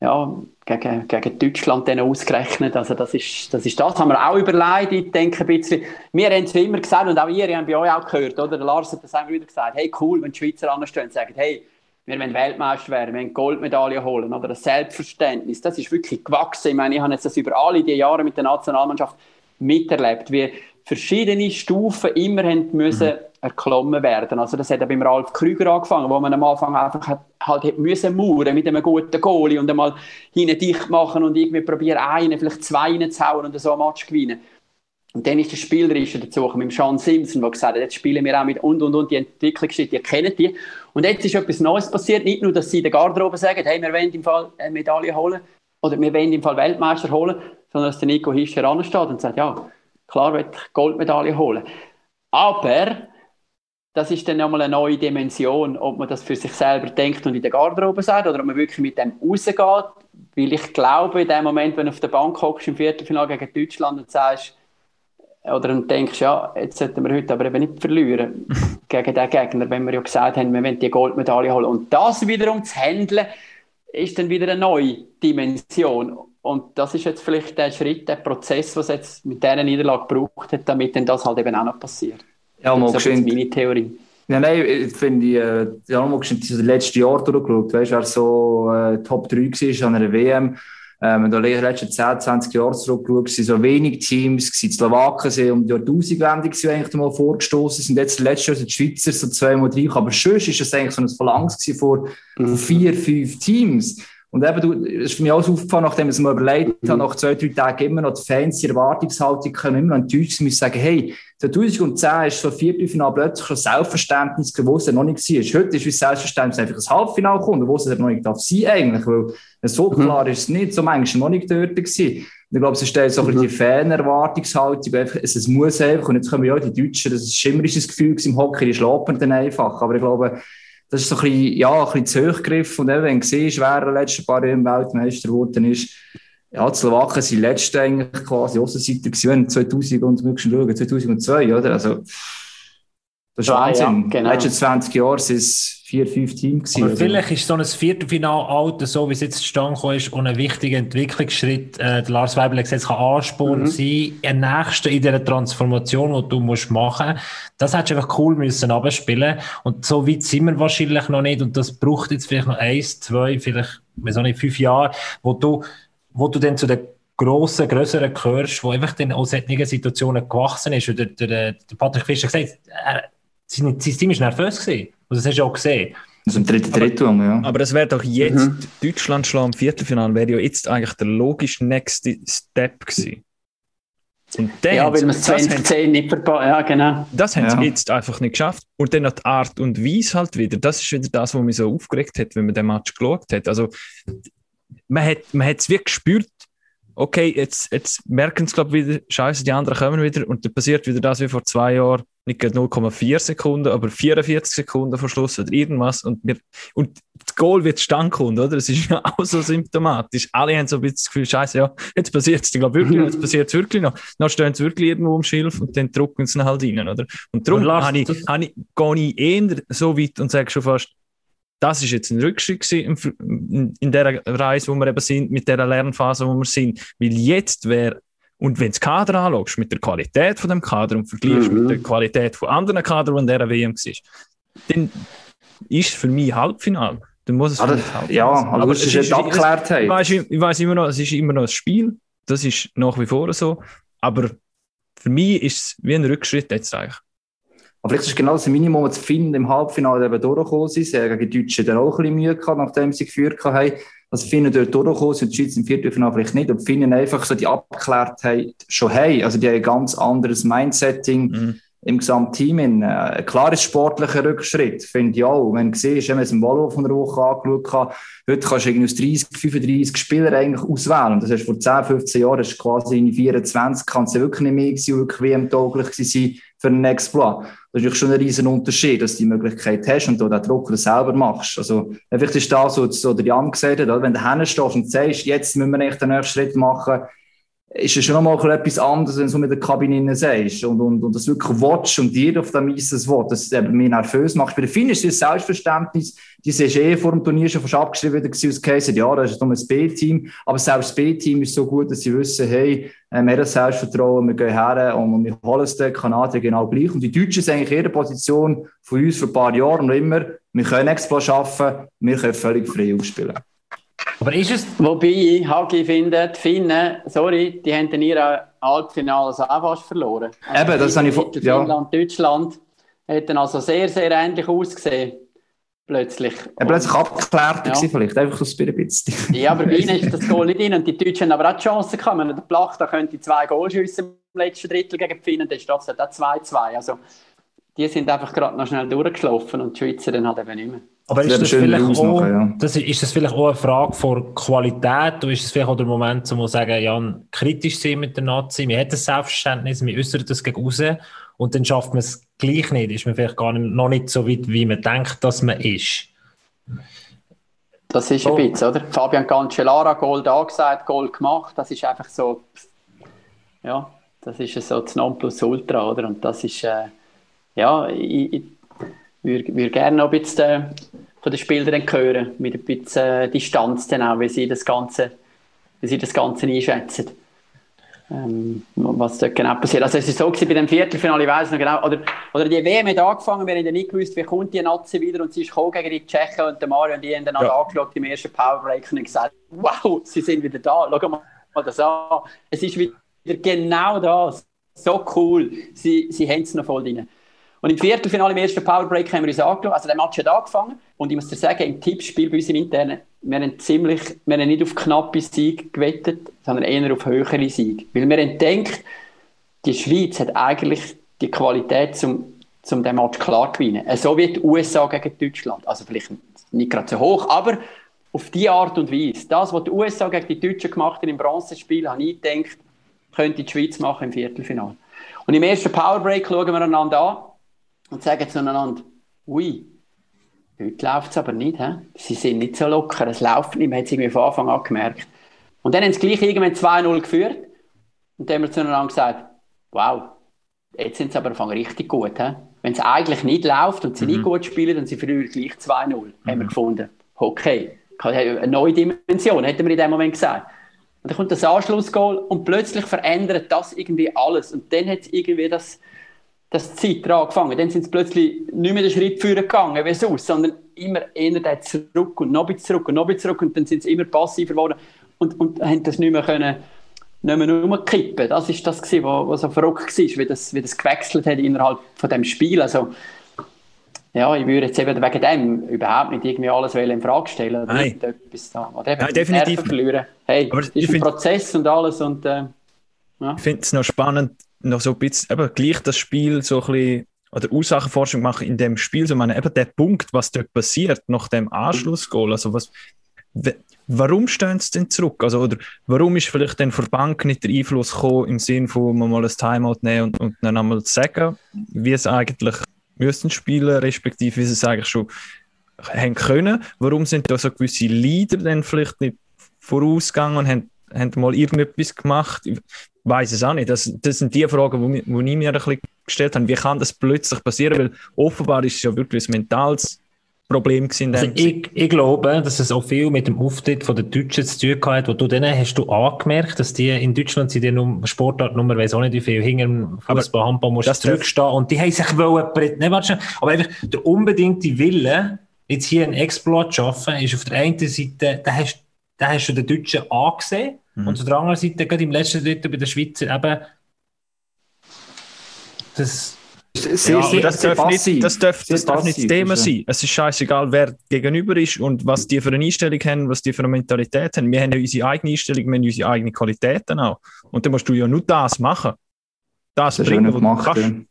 Ja, gegen, gegen Deutschland dann ausgerechnet. Also das ist, das ist das. Haben wir auch überlegt. Ich denke ein bisschen, wir haben es immer gesagt und auch ihr habt bei euch auch gehört, oder? Der Lars hat das immer wieder gesagt. Hey, cool, wenn die Schweizer anstehen und sagen, hey, wir wollen Weltmeister werden, wir wollen Goldmedaille holen, oder? Das Selbstverständnis, das ist wirklich gewachsen. Ich meine, ich habe jetzt das über alle die Jahre mit der Nationalmannschaft miterlebt, wie verschiedene Stufen immer haben müssen erklommen werden. Also das hat ja beim Ralf Krüger angefangen, wo man am Anfang einfach hat, halt hat müssen mauern mit einem guten Goalie und einmal hinten dicht machen und irgendwie probieren, einen, vielleicht zwei reinzuhauen und so ein Match gewinnen. Und dann ist der Spielerische dazu gekommen, mit Sean Simpson, der gesagt hat, jetzt spielen wir auch mit und und und die Entwicklungsschritte, ihr kennt die. Und jetzt ist etwas Neues passiert, nicht nur, dass sie in der Garderobe sagen, hey, wir wollen im Fall eine Medaille holen oder wir wollen im Fall Weltmeister holen, sondern dass der Nico Hischer ansteht und sagt, ja, klar ich Goldmedaille holen. Aber das ist dann nochmal eine neue Dimension, ob man das für sich selber denkt und in der Garderobe sagt oder ob man wirklich mit dem rausgeht. Weil ich glaube, in dem Moment, wenn du auf der Bank hockst im Viertelfinale gegen Deutschland und sagst, oder und denkst, ja, jetzt sollten wir heute aber eben nicht verlieren gegen den Gegner, wenn wir ja gesagt haben, wir wollen die Goldmedaille holen. Und das wiederum zu handeln, ist dann wieder eine neue Dimension. Und das ist jetzt vielleicht der Schritt, der Prozess, was jetzt mit dieser Niederlage gebraucht hat, damit dann das halt eben auch noch passiert. Ja, mal Das ist meine Theorie. Ja, nein, ich finde, äh, ja, mal geschwind das letzte Jahr durchgeschaut. Weißt du, wer so äh, Top 3 war an einer WM. Ähm, da die letzten 10, 20 Jahre zurückgeschaut, sind so wenig Teams, gewesen. die Slowaken sind um die Jahrtausendwende eigentlich mal vorgestoßen, sind jetzt letztes Jahr sind die Schweizer so zweimal drei, aber sonst ist das eigentlich so ein Verlangs vor, von vier, fünf Teams. Und eben, du, es ist mir auch aufgefallen, nachdem ich es mir überlegt habe, nach zwei, drei Tagen immer noch die Fans, die Erwartungshaltung können immer noch enttäuscht sein, müssen sagen, hey, 2010 ist so ein Viertelfinale plötzlich schon Selbstverständnis ja noch nicht war. Heute ist es Selbstverständnis einfach ein Halbfinale kommt, wo es noch nicht darf sein eigentlich, weil so klar ist es nicht, so manchmal noch nicht dort gewesen. Ich glaube, es stellt so ein bisschen die Fan-Erwartungshaltung, es, es muss einfach, und jetzt kommen ja die Deutschen, das ist ein schimmerisches Gefühl im Hockey, die schlafen dann einfach, aber ich glaube, das ist so ein bisschen, ja, ein bisschen zu hochgegriffen. Und eben, wenn du siehst, wer in den letzten paar Jahren Weltmeister geworden ist, ja, die Slowaken sind letzte eigentlich quasi Aussenseiter gewesen, 2000 und müssen schauen, 2002, oder? Also, das ist Ja, Wahnsinn. ja, genau. den letzten 20 Jahren sind es vier, fünf Teams gewesen. Also, vielleicht ist so ein Viertelfinale-Alter, so wie es jetzt zustande ist, auch ein wichtiger Entwicklungsschritt. Äh, der Lars Weibel hat kann Ansporn sein, ein nächster in dieser Transformation, die du musst machen musst. Das hättest du einfach cool müssen abspielen Und so weit sind wir wahrscheinlich noch nicht. Und das braucht jetzt vielleicht noch eins, zwei, vielleicht, auch nicht, fünf Jahre, wo du, wo du dann zu den grossen, grösseren gehörst, wo einfach dann aus solchen Situationen gewachsen ist. Und der, der, der Patrick Fischer gesagt, er, sein, sein Team war nervös gewesen. Und das hast du auch gesehen. also im dritten Drittel, ja. Aber das wäre doch jetzt Deutschland schlagen im Viertelfinale, wäre ja jetzt eigentlich der logische nächste Step gewesen. Und dann Ja, weil wir es das haben 2010 nicht verpasst Ja, genau. Das haben Ja. sie jetzt einfach nicht geschafft. Und dann noch die Art und Weise halt wieder. Das ist wieder das, was mich so aufgeregt hat, wenn man den Match geschaut hat. Also, man hat man hat es wirklich gespürt, okay, jetzt, jetzt merken sie, glaube ich, wieder, scheiße, die anderen kommen wieder und dann passiert wieder das wie vor zwei Jahren, nicht gerade 0,4 Sekunden, aber 44 Sekunden vor Schluss oder irgendwas und, wir, und das Goal wird stand kommen, oder? Das ist ja auch so symptomatisch. Alle haben so ein bisschen das Gefühl, scheiße, ja, jetzt passiert es, ich glaube wirklich, jetzt passiert es wirklich noch. Dann stehen sie wirklich irgendwo im Schilf und dann drucken sie ihn halt rein, oder? Und darum habe ich, habe ich, gehe ich eher so weit und sage schon fast, das ist jetzt ein Rückschritt in, in der Reise, wo wir eben sind, mit der Lernphase, wo wir sind. Weil jetzt wäre, und wenn du das Kader anschaust, mit der Qualität von dem Kader und vergleichst Mhm. mit der Qualität von anderen Kadern, die in dieser WM war, dann ist für mich Halbfinale. Dann muss es mich Halbfinale ja, sein. aber das ist es nicht abgeklärt. ich weiß, ich weiß immer noch, es ist immer noch ein Spiel. Das ist nach wie vor so. Aber für mich ist es wie ein Rückschritt jetzt eigentlich. Aber vielleicht ist es genau das Minimum, das Finnen im Halbfinale eben durchgekommen sind. Sie haben gegen die Deutschen dann auch ein bisschen Mühe gehabt, nachdem sie geführt haben. Die Finnen dort durchgekommen sind, die Schweiz im Viertelfinale vielleicht nicht. Die Finnen einfach so die Abgeklärtheit schon haben. Also die haben ein ganz anderes Mindsetting Mhm. im gesamten Team. In, äh, klar ist sportlicher Rückschritt, finde ich auch. Wenn du siehst, wenn man es im Volvo von der Woche angeschaut hat, heute kannst du irgendwie aus 30, 35 Spielern eigentlich auswählen. Und das hast vor 10, 15 Jahren, das ist quasi in 24, kannst du wirklich nicht mehr gewesen, wirklich WM-tauglich sein für einen Exploit. Das ist natürlich schon ein riesen Unterschied, dass du die Möglichkeit hast und du den Druck selber machst. Also, vielleicht ist das, was so der Jan gesagt hat, wenn du hinstehst und sagst, jetzt müssen wir echt den nächsten Schritt machen, ist es schon noch mal etwas anderes, wenn du so mit der Kabine sagst und, und, und das wirklich watch und dir auf dem Eis das Wort, das eben mich nervös macht. Bei den Finnen ist das Selbstverständnis, die siehst eh vor dem Turnier schon fast abgeschrieben wieder aus Case, ja, das ist nur ein B-Team, aber selbst das B-Team ist so gut, dass sie wissen, hey, äh, wir haben das Selbstvertrauen, wir gehen her und wir holen es den Kanadier genau gleich. Und die Deutschen sind eigentlich in jeder Position von uns vor ein paar Jahren und immer, wir können Explo schaffen, wir können völlig frei aufspielen. Aber ist es, Wobei, Hagi findet, die Finnen, sorry, die haben in ihrem Halbfinale auch fast verloren. Also Eben, das habe ich vor- Finnland, ja. Finnland, Deutschland hätten also sehr, sehr ähnlich ausgesehen. Plötzlich. Er plötzlich abgeklärt Ja. vielleicht einfach so ein bisschen. Ja, aber bei ihnen ist das Goal nicht rein. Und die Deutschen haben aber auch die Chance gehabt. Wenn der Plach da könnte zwei Goal schiessen im letzten Drittel gegen die Finnen, dann steht es halt auch 2-2. Also, die sind einfach gerade noch schnell durchgeschlafen und die Schweizer dann halt eben nicht mehr. aber ist das, vielleicht auch, ja. das, ist das vielleicht auch eine Frage von Qualität oder ist es vielleicht auch der Moment, wo man sagen, ja, kritisch sein mit der Nazi, man hat das Selbstverständnis, man äußert das gegen raus und dann schafft man es gleich nicht, ist man vielleicht gar nicht, noch nicht so weit, wie man denkt, dass man ist. Das ist ein Oh. bisschen, oder? Fabian Cancellara, Goal da gesagt, Goal gemacht. Das ist einfach so, ja, das ist so das Nonplusultra, oder? Und das ist, äh, ja, ich, ich würde würd gerne noch ein bisschen äh, von den Spielern hören, mit ein bisschen äh, Distanz dann auch, wie sie das Ganze, wie sie das Ganze einschätzen. Ähm, was dort genau passiert. Also es ist so gewesen, bei dem Viertelfinale, ich weiss noch genau, oder, oder die WM hat angefangen, wir haben nicht gewusst, wie kommt die Nazi wieder und sie ist gekommen gegen die Tschechen und der Mario und die haben dann Ja. angeschaut im ersten Powerbreak und gesagt, wow, sie sind wieder da, schau mal das an. Es ist wieder genau das, so cool, sie, sie haben es noch voll drin. Und im Viertelfinale, im ersten Powerbreak haben wir uns angeschaut, also der Match hat angefangen und ich muss dir sagen, im Tippspiel bei uns im Internen, wir haben ziemlich, wir haben nicht auf knappe Sieg gewettet, sondern eher auf höhere Sieg. Weil wir haben gedacht, die Schweiz hat eigentlich die Qualität, um, um den Match klar zu gewinnen. So wie die USA gegen Deutschland. Also vielleicht nicht gerade so hoch, aber auf die Art und Weise. Das, was die USA gegen die Deutschen gemacht haben im Bronzespiel, habe ich gedacht, könnte die Schweiz machen im Viertelfinale. Und im ersten Powerbreak schauen wir einander an und sagen zueinander, ui, heute läuft es aber nicht. He? Sie sind nicht so locker, es läuft nicht. Man hat es irgendwie von Anfang an gemerkt. Und dann haben sie gleich irgendwann 2-0 geführt. Und dann haben wir zueinander gesagt, wow, jetzt sind sie aber Anfang richtig gut. He? Wenn es eigentlich nicht läuft und sie nicht gut spielen, dann sie verlieren gleich 2-0. Haben wir gefunden. Okay, eine neue Dimension, hätten wir in dem Moment gesagt. Und dann kommt das Anschlussgoal und plötzlich verändert das irgendwie alles. Und dann hat es irgendwie das, das Zeit angefangen. Dann sind sie plötzlich nicht mehr den Schritt führen gegangen, wie sonst, sondern immer eher zurück und noch ein bisschen zurück und noch ein bisschen zurück. Und dann sind sie immer passiver geworden und, und haben das nicht mehr können, nicht mehr nur kippen. Das ist das gewesen, was, was so verrückt war, wie das, wie das gewechselt hat innerhalb von dem Spiel. Also, ja, ich würde jetzt eben wegen dem überhaupt nicht irgendwie alles in Frage stellen. Oder Nein. etwas da. Oder eben Nein, definitiv Nerven verlieren. Hey, Aber ich ist ein Prozess und alles und äh, Ich finde es noch spannend, noch so ein bisschen, eben gleich das Spiel so ein bisschen, oder Ursachenforschung machen in dem Spiel, so meine, eben der Punkt, was dort passiert, nach dem Anschlussgoal, also was, warum stehen sie denn zurück? Also, oder warum ist vielleicht dann von der Bank nicht der Einfluss gekommen, im Sinne von man mal ein Timeout nehmen und, und dann einmal sagen, wie es eigentlich müssten spielen, respektive wie sie es eigentlich schon haben können? Warum sind da so gewisse Leader dann vielleicht nicht vorausgegangen und haben, haben mal irgendetwas gemacht? Ich weiß es auch nicht. Das, das sind die Fragen, die ich mir ein bisschen gestellt habe. Wie kann das plötzlich passieren? Weil offenbar ist es ja wirklich ein mentales Problem gewesen. Also ich, ich, glaube, dass es auch viel mit dem Auftritt von den Deutschen zu tun hat, wo du denen hast du angemerkt, dass die in Deutschland sind die Num Sportart Nummer, weiß auch nicht wie viel, hinter dem Fußball, Handball musst du zurückstehen und die haben sich wollen, ne, warte, aber einfach der unbedingte Wille, jetzt hier einen Exploit zu schaffen, ist auf der einen Seite, da hast, da hast du den Deutschen angesehen mhm. und auf der anderen Seite, gerade im letzten Drittel bei den Schweizer eben, das, sehr, ja, das, darf nicht, das, darf, das darf nicht das Thema sein. Es ist scheißegal, wer gegenüber ist und was die für eine Einstellung haben, was die für eine Mentalität haben. Wir haben ja unsere eigene Einstellung, wir haben unsere eigenen Qualitäten auch. Und dann musst du ja nur das machen. Das, das bringen, was gemacht, du kannst.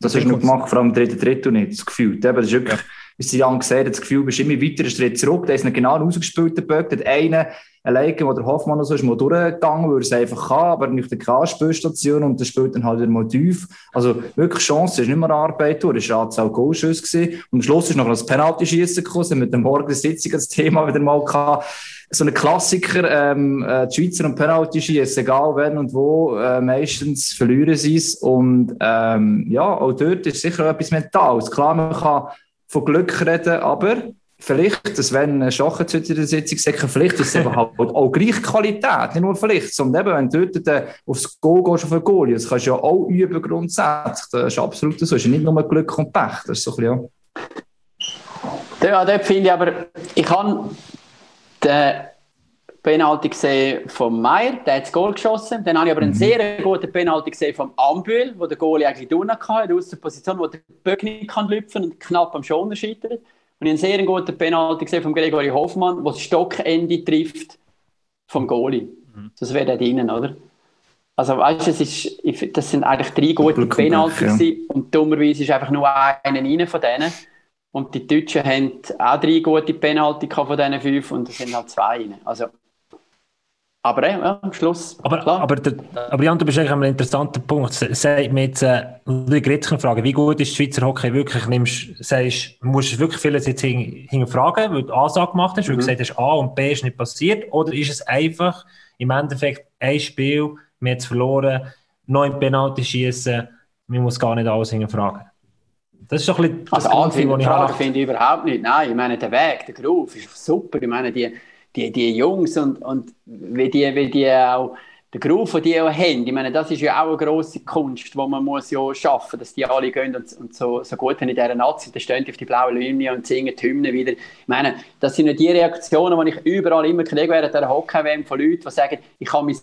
Das ist nur gemacht, vor allem im dritten Drittel nicht, das Gefühl. Das ist wirklich, ja. Wie sie Jan gesagt hat, das Gefühl, du bist immer weiter einen Schritt zurück. Da ist einen genau ausgespielten Böck, der eine alleine, wo der Hoffmann so ist mal durchgegangen, weil er es einfach kann, aber nicht eine K-Spielstation und der spielt dann halt wieder mal tief. Also wirklich Chance, ist nicht mehr Arbeit durch, es war Anzahl Goalschüsse gewesen. Und am Schluss ist noch das Penalty-Schießen gekommen, mit dem Morgen Sitzung das Thema wieder mal gehabt. So ein Klassiker, ähm, äh, die Schweizer und Penalty-Schießen, egal wenn und wo, äh, meistens verlieren sie es. Und ähm, ja, auch dort ist sicher etwas Mentales. Klar, man kann von Glück reden, aber vielleicht, dass wenn Schachen zu der Sitzung sagen, vielleicht ist es eben halt auch gleich Qualität, nicht nur vielleicht, sondern eben, wenn du dort aufs Goal gehst auf ein Goal, das kannst du ja auch üben grundsätzlich, das ist absolut so, es ist nicht nur Glück und Pech, das ist so ein bisschen, ja. Ja, dort finde ich aber, ich habe den Penalty gesehen von Meier, der hat das Goal geschossen. Dann habe ich aber einen mhm. sehr guten Penalty gesehen vom Ambühl, wo der Goalie eigentlich unten hatte, aus der Position, wo der Böck nicht kann lüpfen und knapp am Schoner scheitert. Und ich habe einen sehr guten Penalty gesehen von Gregory Hoffmann, wo das Stockende trifft vom Goalie. Mhm. Das wäre da drinnen, oder? Also weißt du, ist, das sind eigentlich drei gute Penalty ja. und dummerweise ist einfach nur einer rein von denen. Und die Deutschen haben auch drei gute Penalty von diesen fünf und es sind halt zwei rein. Also aber äh, ja, am Schluss. Aber, aber, der, aber Jan, du bist eigentlich ein interessanter Punkt. Sag mir jetzt, äh, Ludwig Ritzchen fragen, wie gut ist die Schweizer Hockey wirklich? Nimmst, sagst, musst du wirklich vieles jetzt hinterfragen, weil du Ansage gemacht hast, weil du mhm. gesagt hast, A und B ist nicht passiert? Oder ist es einfach im Endeffekt ein Spiel, wir haben es verloren, neun Penalty schießen, man muss gar nicht alles hinterfragen? Das ist doch ein bisschen das also, Gefühl, was ich Frage finde ich überhaupt nicht. Nein, ich meine, der Weg, der Groove ist super. Ich meine, die die, die Jungs und, und wie, die, wie die auch den Groove, die auch haben, ich meine, das ist ja auch eine grosse Kunst, die man muss ja schaffen dass die alle gehen und, und so, so gut in dieser Nazi, dann stehen die auf die blaue Linie und singen die Hymne wieder. Ich meine, das sind ja die Reaktionen, die ich überall immer kriege während der Hockey-WM von Leuten, die sagen, ich kann mich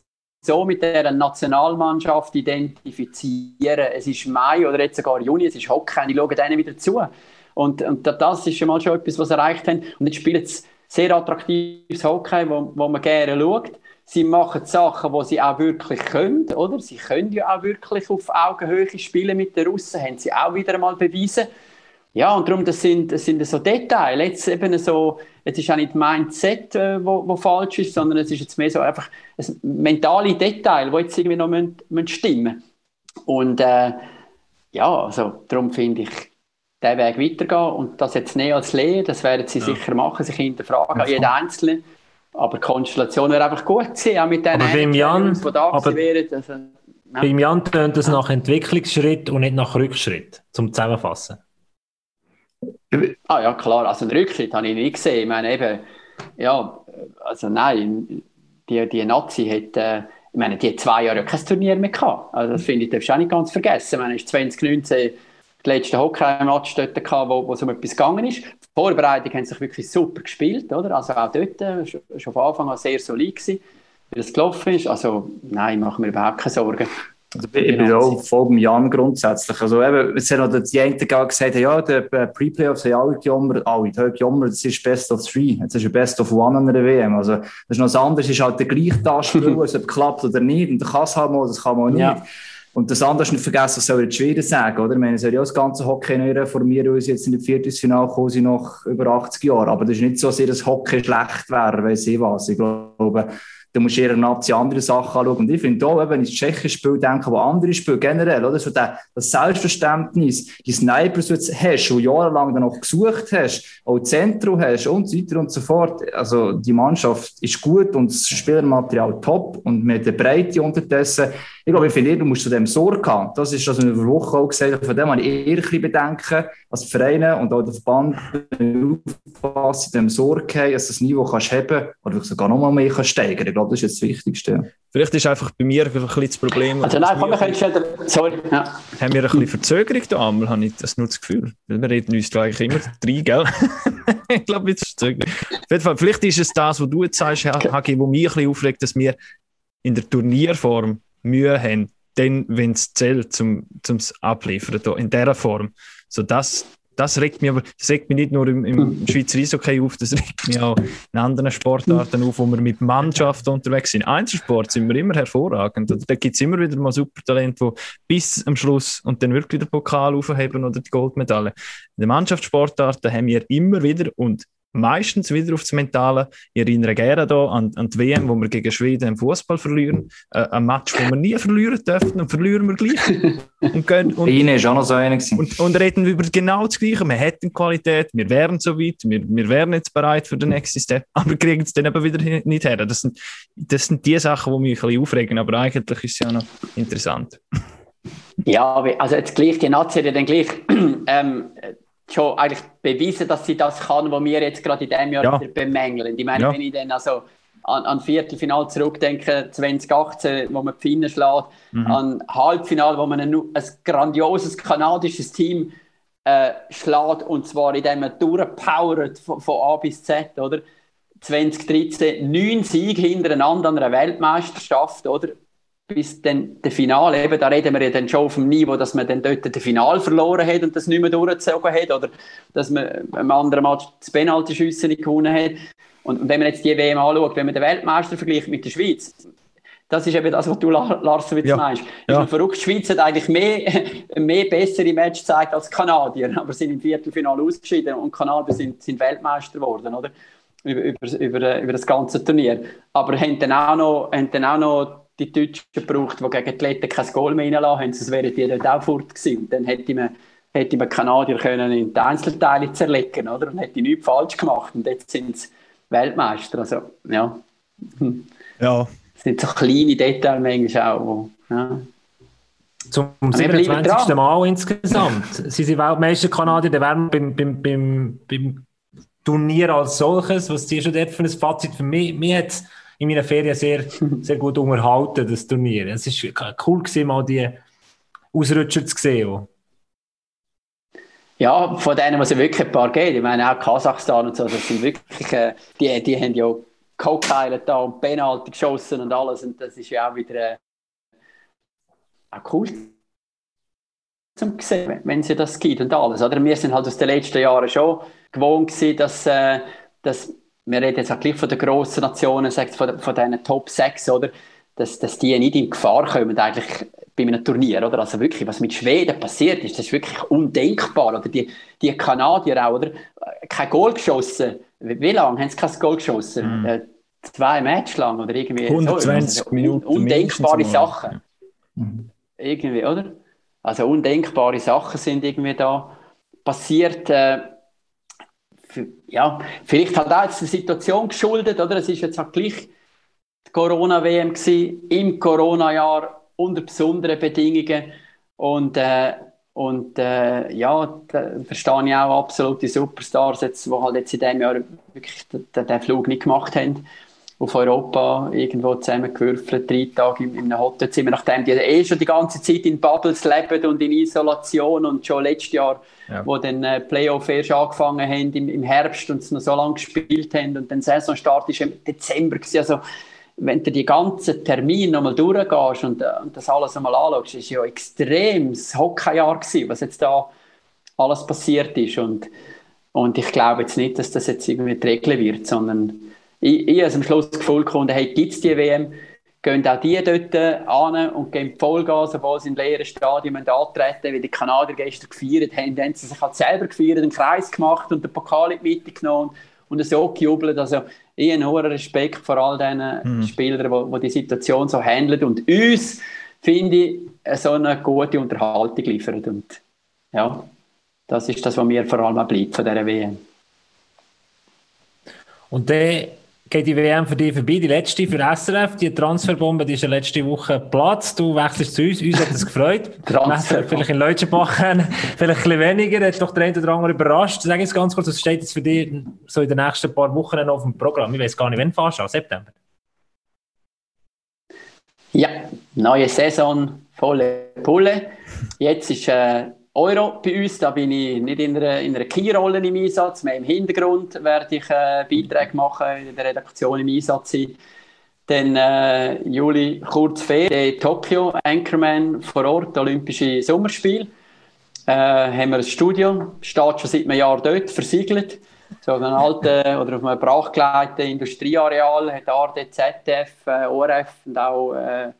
so mit der Nationalmannschaft identifizieren. Es ist Mai oder jetzt sogar Juni, es ist Hockey und ich schaue denen wieder zu. Und, und das ist schon mal schon etwas, was sie erreicht haben. Und jetzt spielen sie sehr attraktives Hockey, wo, wo man gerne schaut. Sie machen Sachen, die sie auch wirklich können, oder? Sie können ja auch wirklich auf Augenhöhe spielen mit den Russen, haben sie auch wieder einmal bewiesen. Ja, und darum, das sind, das sind so Details. Jetzt eben so, jetzt ist auch nicht Mindset, äh, wo, wo falsch ist, sondern es ist jetzt mehr so einfach ein mentale Detail, wo jetzt irgendwie noch müssen, müssen stimmen Und äh, ja, also darum finde ich, diesen Weg weitergehen und das jetzt nicht als Lehre, das werden sie ja. sicher machen, sich hinterfragen, ja, jeder Einzelne. Aber die Konstellation wäre einfach gut sein, auch mit den aber beim Jan, die da aber wären. Also, ja. Beim Jan tönt es nach Entwicklungsschritt und nicht nach Rückschritt, zum Zusammenfassen. Ah ja, klar, also einen Rückschritt habe ich nicht gesehen. Ich meine eben, ja, also nein, die, die Nazi hat, äh, ich meine, die hat zwei Jahre kein Turnier mehr gehabt. Also das finde ich, darfst du auch nicht ganz vergessen. Ich meine, ist 2019 das letzte Hockey-Match dort gehabt, wo, wo es um etwas gegangen ist. Die Vorbereitung haben sich wirklich super gespielt, oder? Also auch dort, äh, schon, schon von Anfang an sehr solid gewesen, wie das gelaufen ist. Also nein, machen wir überhaupt keine Sorgen. Also ich bin auch voll beim Jan grundsätzlich. Also eben, es haben noch die einen gesagt, ja, die äh, Pre-Playoffs haben alle gejammert, alle, die gejammert, das ist Best of Three, jetzt ist ein Best of One an der WM. Also das ist noch was anderes, ist halt der gleiche ob es klappt oder nicht, und das kann es halt mal, das kann man nicht. Ja. Und das andere nicht vergessen, was soll die Schweden sagen, oder? Ich meine, ja das ganze Hockey neu reformieren, weil sie jetzt in das Viertelfinale kommen, sie nach über 80 Jahren. Aber das ist nicht so, dass ihr das Hockey schlecht wäre, weiss ich was. Ich glaube, da musst du eher Nazi andere Sachen anschauen. Und ich finde auch, wenn ich das tschechische Spiel denke, wo andere Spiele generell, oder? So das Selbstverständnis, die Snipers, die du hast, die jahrelang danach gesucht hast, auch Zentrum hast und so weiter und so fort. Also, die Mannschaft ist gut und das Spielermaterial top und mit der Breite unterdessen ich glaube, ich finde, du musst zu dem Sorge haben. Das ist, was wir über Woche auch gesagt haben. Von dem habe ich eher ein Bedenken, als Vereine und auch der Verband aufpassen, dem Sorge haben, dass du das Niveau kannst heben oder sogar noch mal mehr kannst steigern. Ich glaube, das ist jetzt das Wichtigste. Vielleicht ist einfach bei mir ein bisschen das Problem. Also nein, komm, wir können schon, sorry. Ja. Haben wir ein bisschen Verzögerung da einmal, habe ich das nur das Gefühl. Weil wir reden uns da eigentlich immer rein, gell? ich glaube, jetzt Verzögerung. Auf jeden Fall, vielleicht ist es das, was du jetzt sagst, Hagi, wo mich ein bisschen aufregt, dass wir in der Turnierform Mühe haben, dann, wenn es zählt, zum, zum Abliefern, da, in dieser Form. So das, das regt mich aber, das regt mich nicht nur im, im. Schweizer Eishockey auf, das regt mich auch in anderen Sportarten auf, wo wir mit Mannschaften unterwegs sind. Einzelsport sind wir immer hervorragend. Da gibt es immer wieder mal Supertalente, die bis am Schluss und dann wirklich den Pokal aufheben oder die Goldmedaille. In den Mannschaftssportarten haben wir immer wieder und meistens wieder aufs Mentale. Ich erinnere gerne da an, an die WM, wo wir gegen Schweden im Fußball verlieren. Äh, ein Match, wo wir nie verlieren dürfen und verlieren wir gleich. Und, gehen, und, Ihnen ist auch noch so einer und, und, reden über genau das Gleiche. Wir hätten Qualität, wir wären so weit, wir, wir wären jetzt bereit für den nächsten Step, aber wir kriegen es dann eben wieder nicht her. Das sind, das sind die Sachen, die mich ein bisschen aufregen, aber eigentlich ist es ja noch interessant. Ja, also jetzt gleich, die Nazi dann gleich ähm, schon eigentlich beweisen, dass sie das kann, was wir jetzt gerade in diesem Jahr ja. wieder bemängeln. Ich meine, ja. wenn ich dann also an, an Viertelfinal zurückdenke, 2018, wo man die Finnen schlägt, mhm. an Halbfinal, wo man ein, ein grandioses kanadisches Team äh, schlägt, und zwar indem man durchpowert von, von A bis Z, oder? 2013 neun Siege hintereinander an einer Weltmeisterschaft, oder? Bis dann der Finale, eben, da reden wir ja dann schon auf dem Niveau, dass man dann dort den Final verloren hat und das nicht mehr durchgezogen hat oder dass man am anderen Match das Penalty-Schüsse nicht gewonnen hat. Und wenn man jetzt die WM anschaut, wenn man den Weltmeister vergleicht mit der Schweiz, das ist eben das, was du, Larsowitz, ja. meinst. Ja. Ist verrückt, die Schweiz hat eigentlich mehr, mehr bessere Match gezeigt als Kanadier, aber sind im Viertelfinale ausgeschieden und Kanadier sind, sind Weltmeister geworden, oder? Über, über, über, über das ganze Turnier. Aber haben dann auch noch, haben dann auch noch die Deutschen gebraucht, die gegen die Letten kein Goal mehr reinlassen haben, sonst wären die dort auch fort gewesen. Dann hätte man, hätte man Kanadier können in die Einzelteile zerlegen oder? und hätte nichts falsch gemacht. Und jetzt sind sie Weltmeister. Also, ja. ja. Das sind so kleine Details manchmal auch. Wo, ja. Zum 27. Mal insgesamt. Sie sind Weltmeister Kanadier, dann wären beim, beim, beim, beim Turnier als solches. Was ist schon dort für ein Fazit? Für mich, mir hat in meiner Ferien sehr, sehr gut unterhalten, das Turnier. Es war cool, gewesen, mal die Ausrutscher zu sehen. Ja, von denen, was es wirklich ein paar geht. Ich meine, auch Kasachstan und so, das sind wirklich, äh, die, die haben ja Co-Pilot da und Penalty geschossen und alles. Und das ist ja auch wieder äh, auch cool zum sehen, wenn sie das gibt und alles. Oder? Wir sind halt aus den letzten Jahren schon gewohnt gewesen, dass, äh, dass wir reden jetzt auch gleich von den grossen Nationen, von, von diesen Top 6, oder? Dass, dass die nicht in Gefahr kommen, eigentlich bei einem Turnier, oder? Also wirklich, was mit Schweden passiert ist, das ist wirklich undenkbar, oder? Die, die Kanadier auch, oder? Kein Goal geschossen. Wie lange haben sie kein Goal geschossen? Mhm. Äh, zwei Matches lang, oder irgendwie? 120 so, Minuten. Undenkbare Sachen. Mhm. Irgendwie, oder? Also undenkbare Sachen sind irgendwie da passiert. Äh, ja, vielleicht hat auch jetzt die Situation geschuldet, oder? Es ist jetzt auch gleich die Corona-WM im Corona-Jahr unter besonderen Bedingungen und äh, und äh, ja, da verstehe ich auch absolute Superstars, jetzt, die halt jetzt in diesem Jahr wirklich den, den Flug nicht gemacht haben auf Europa irgendwo zusammengewürfelt, drei Tage in, in einem Hotelzimmer, nachdem die eh schon die ganze Zeit in Bubbles leben und in Isolation und schon letztes Jahr, ja. wo dann äh, Playoff erst angefangen haben im, im Herbst und es noch so lange gespielt haben und dann Saisonstart ist im Dezember gewesen. also wenn du die ganzen Termine nochmal durchgehst und, äh, und das alles einmal anschaust, ist ja extremes Hockeyjahr gewesen, was jetzt da alles passiert ist und, und ich glaube jetzt nicht, dass das jetzt irgendwie die Regel wird, sondern ich, ich habe am Schluss das Gefühl gefunden, hey, gibt es die WM? gehen auch die dort an und geben Vollgas, obwohl sie in leeren Stadien antreten wie die Kanadier gestern gefeiert haben. Dann haben sie sich halt selber gefeiert, einen Kreis gemacht und den Pokal in die Mitte genommen und so gejubelt. Also ich habe einen hohen Respekt vor all diesen mhm. Spielern, die, die Situation so handeln und uns, finde ich, so eine gute Unterhaltung liefern. Und ja, das ist das, was mir vor allem bleibt von dieser WM. Und dann geht die WM für dich vorbei, die letzte für SRF. Die Transferbombe die ist ja letzte Woche Platz. Du wechselst zu uns, uns hat es gefreut. vielleicht in Leutschenbach vielleicht ein bisschen weniger, hat doch der eine oder andere überrascht. Sag jetzt ganz kurz, was steht jetzt für dich so in den nächsten paar Wochen noch auf dem Programm? Ich weiß gar nicht, wann fährst du September? Ja, neue Saison, volle Pulle. Jetzt ist äh, Euro bei uns. Da bin ich nicht in einer, in einer Key-Rolle im Einsatz, mehr im Hintergrund werde ich äh, Beiträge machen, in der Redaktion im Einsatz sein. Dann äh, Juli kurz Ferien, Tokio, Anchorman vor Ort, Olympische Sommerspiele. Äh, haben wir ein Studio, steht schon seit einem Jahr dort, versiegelt. So ein alten oder auf einem brachgelegten Industrieareal hat ARD, ZDF, äh, ORF und auch äh,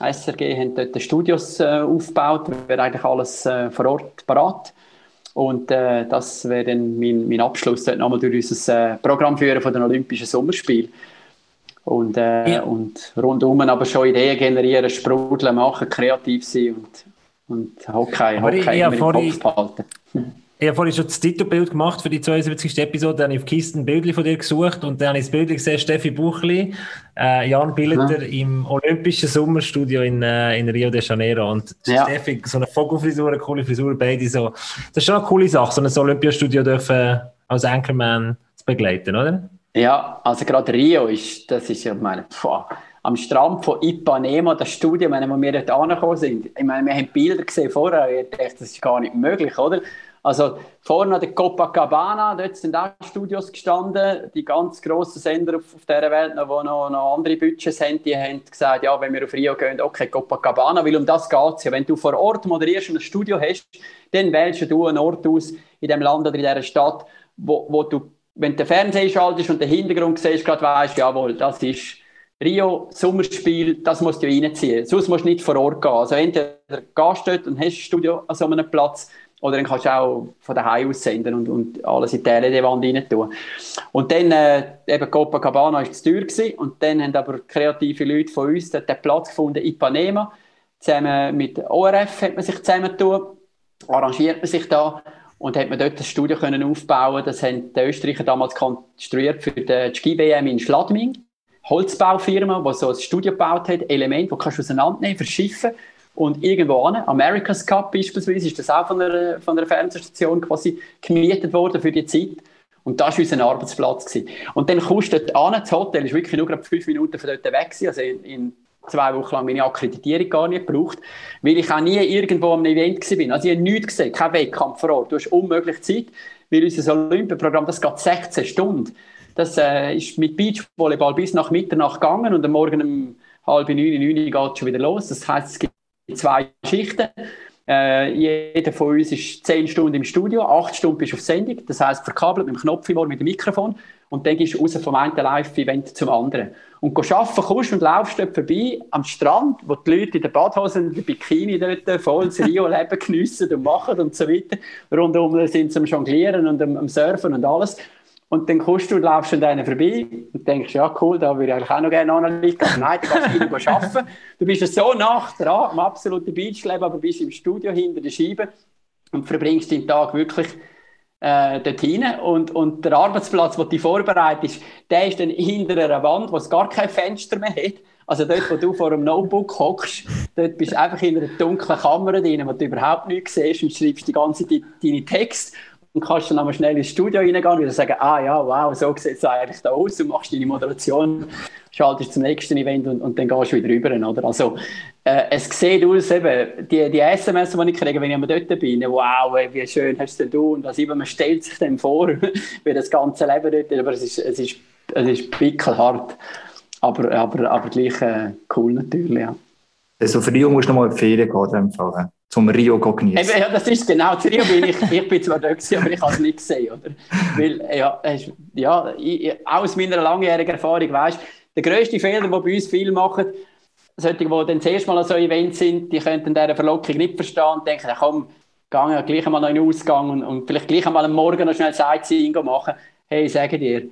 SRG haben dort Studios äh, aufgebaut, wäre eigentlich alles äh, vor Ort parat. Und äh, das wäre dann mein, mein Abschluss, dort nochmal durch unser äh, Programm führen von den Olympischen Sommerspielen. Und, äh, ja. und rundum aber schon Ideen generieren, sprudeln, machen, kreativ sein und, und Hockey, Hockey ich, immer im Kopf behalten. Ich habe vorhin schon das Titelbild gemacht für die 72. Episode. Dann habe ich auf Kisten ein Bild von dir gesucht und dann habe ich das Bild gesehen, Steffi Buchli, äh, Jan Billeter ja. im Olympischen Sommerstudio in, äh, in Rio de Janeiro. Und ja. Steffi, so eine Vogelfrisur, eine coole Frisur, beide so. Das ist schon eine coole Sache, so ein Olympiastudio dürfen als Anchorman zu begleiten, oder? Ja, also gerade Rio ist, das ist ja, meine, boah, am Strand von Ipanema, das Studio, meine, wo wir dort angekommen sind. Ich meine, wir haben Bilder gesehen vorher, ich dachte, das ist gar nicht möglich, oder? Also vorne an der Copacabana, dort sind auch Studios gestanden, die ganz grossen Sender auf, auf dieser Welt, die noch, noch andere Budgets haben, die haben gesagt, ja, wenn wir auf Rio gehen, okay, Copacabana, weil um das geht es ja. Wenn du vor Ort moderierst und ein Studio hast, dann wählst du einen Ort aus in dem Land oder in dieser Stadt, wo, wo du, wenn du den Fernseher schaltest und den Hintergrund siehst, gerade weißt, jawohl, das ist Rio, Sommerspiel, das musst du reinziehen. Sonst musst du nicht vor Ort gehen. Also entweder gehst du dort und hast ein Studio an so einem Platz, oder dann kannst du auch von daheim aus senden und, und alles in die LED-Wand rein tun. Und dann, äh, eben Copacabana war zu teuer gewesen, und dann haben aber kreative Leute von uns den Platz gefunden, Ipanema. Zusammen mit ORF hat man sich zusammentun, arrangiert man sich da und hat man dort das Studio können aufbauen. Das haben die Österreicher damals konstruiert für die Ski-WM in Schladming. Holzbaufirma, die so ein Studio gebaut hat, Element, das kannst du auseinandernehmen, verschiffen und irgendwo an, America's Cup beispielsweise, ist das auch von einer, von einer Fernsehstation quasi gemietet worden für die Zeit. Und das war unser Arbeitsplatz. Gewesen. Und dann kommst du dort an, das Hotel ist wirklich nur gerade fünf Minuten von dort weg gewesen. Also in, in zwei Wochen lang meine Akkreditierung gar nicht gebraucht, weil ich auch nie irgendwo am Event war. Also ich habe nichts gesehen, kein Wettkampf vor Ort. Du hast unmöglich Zeit, weil unser Olympiaprogramm, das geht 16 Stunden. Das äh, ist mit Beachvolleyball bis nach Mitternacht gegangen und am Morgen um halb neun, neun geht es schon wieder los. Das heisst, es gibt zwei Schichten. Äh, jeder von uns ist zehn Stunden im Studio, acht Stunden bist du auf Sendung, das heisst verkabelt mit dem Knopf im Ohr, mit dem Mikrofon und dann gehst du raus vom einen Live-Event zum anderen. Und arbeiten kommst und laufst dort vorbei am Strand, wo die Leute in den Badhosen, in den Bikini dort voll das Rio-Leben geniessen und machen und so weiter. Rundum sind sie am Jonglieren und am, am Surfen und alles. Und dann kommst du und laufst an denen vorbei und denkst, ja cool, da würde ich eigentlich auch noch gerne analysieren. Nein, du kannst wieder arbeiten. Du bist so nah dran, am absoluten Beachleben, aber bist im Studio hinter der Scheibe und verbringst den Tag wirklich äh, dorthin. Und, und der Arbeitsplatz, den du vorbereitest, der ist dann hinter einer Wand, wo es gar kein Fenster mehr hat. Also dort, wo du vor einem Notebook hockst, dort bist du einfach in einer dunklen Kamera drin, wo du überhaupt nichts siehst und schreibst die ganze Zeit deine Texte und kannst dann einmal schnell ins Studio reingehen und sagen, ah ja, wow, so sieht es eigentlich da aus und machst deine Moderation, schaltest zum nächsten Event und, und dann gehst du wieder rüber, oder? Also, äh, es sieht aus, eben, die, die SMS, die ich kriege, wenn ich dort bin, wow, wie schön hast du denn du und man stellt sich dann vor, wie das ganze Leben dort, aber es ist, es ist, es ist pickelhart, aber, aber, aber gleich äh, cool natürlich, ja. Also für dich musst du noch mal in die Ferien gehen, in zum Rio genießen. Ja, das ist genau, das Rio bin ich, ich bin zwar dort gewesen, aber ich habe es nicht gesehen, oder? Weil, ja, ja ich, aus meiner langjährigen Erfahrung weißt, der grösste Fehler, den bei uns viele machen, solche, die dann zuerst mal an so Events sind, die könnten diese Verlockung nicht verstehen und denken, ja, komm, gehen gleich einmal noch in den Ausgang und, und vielleicht gleich einmal am Morgen noch schnell Sightseeing machen. Hey, sage dir,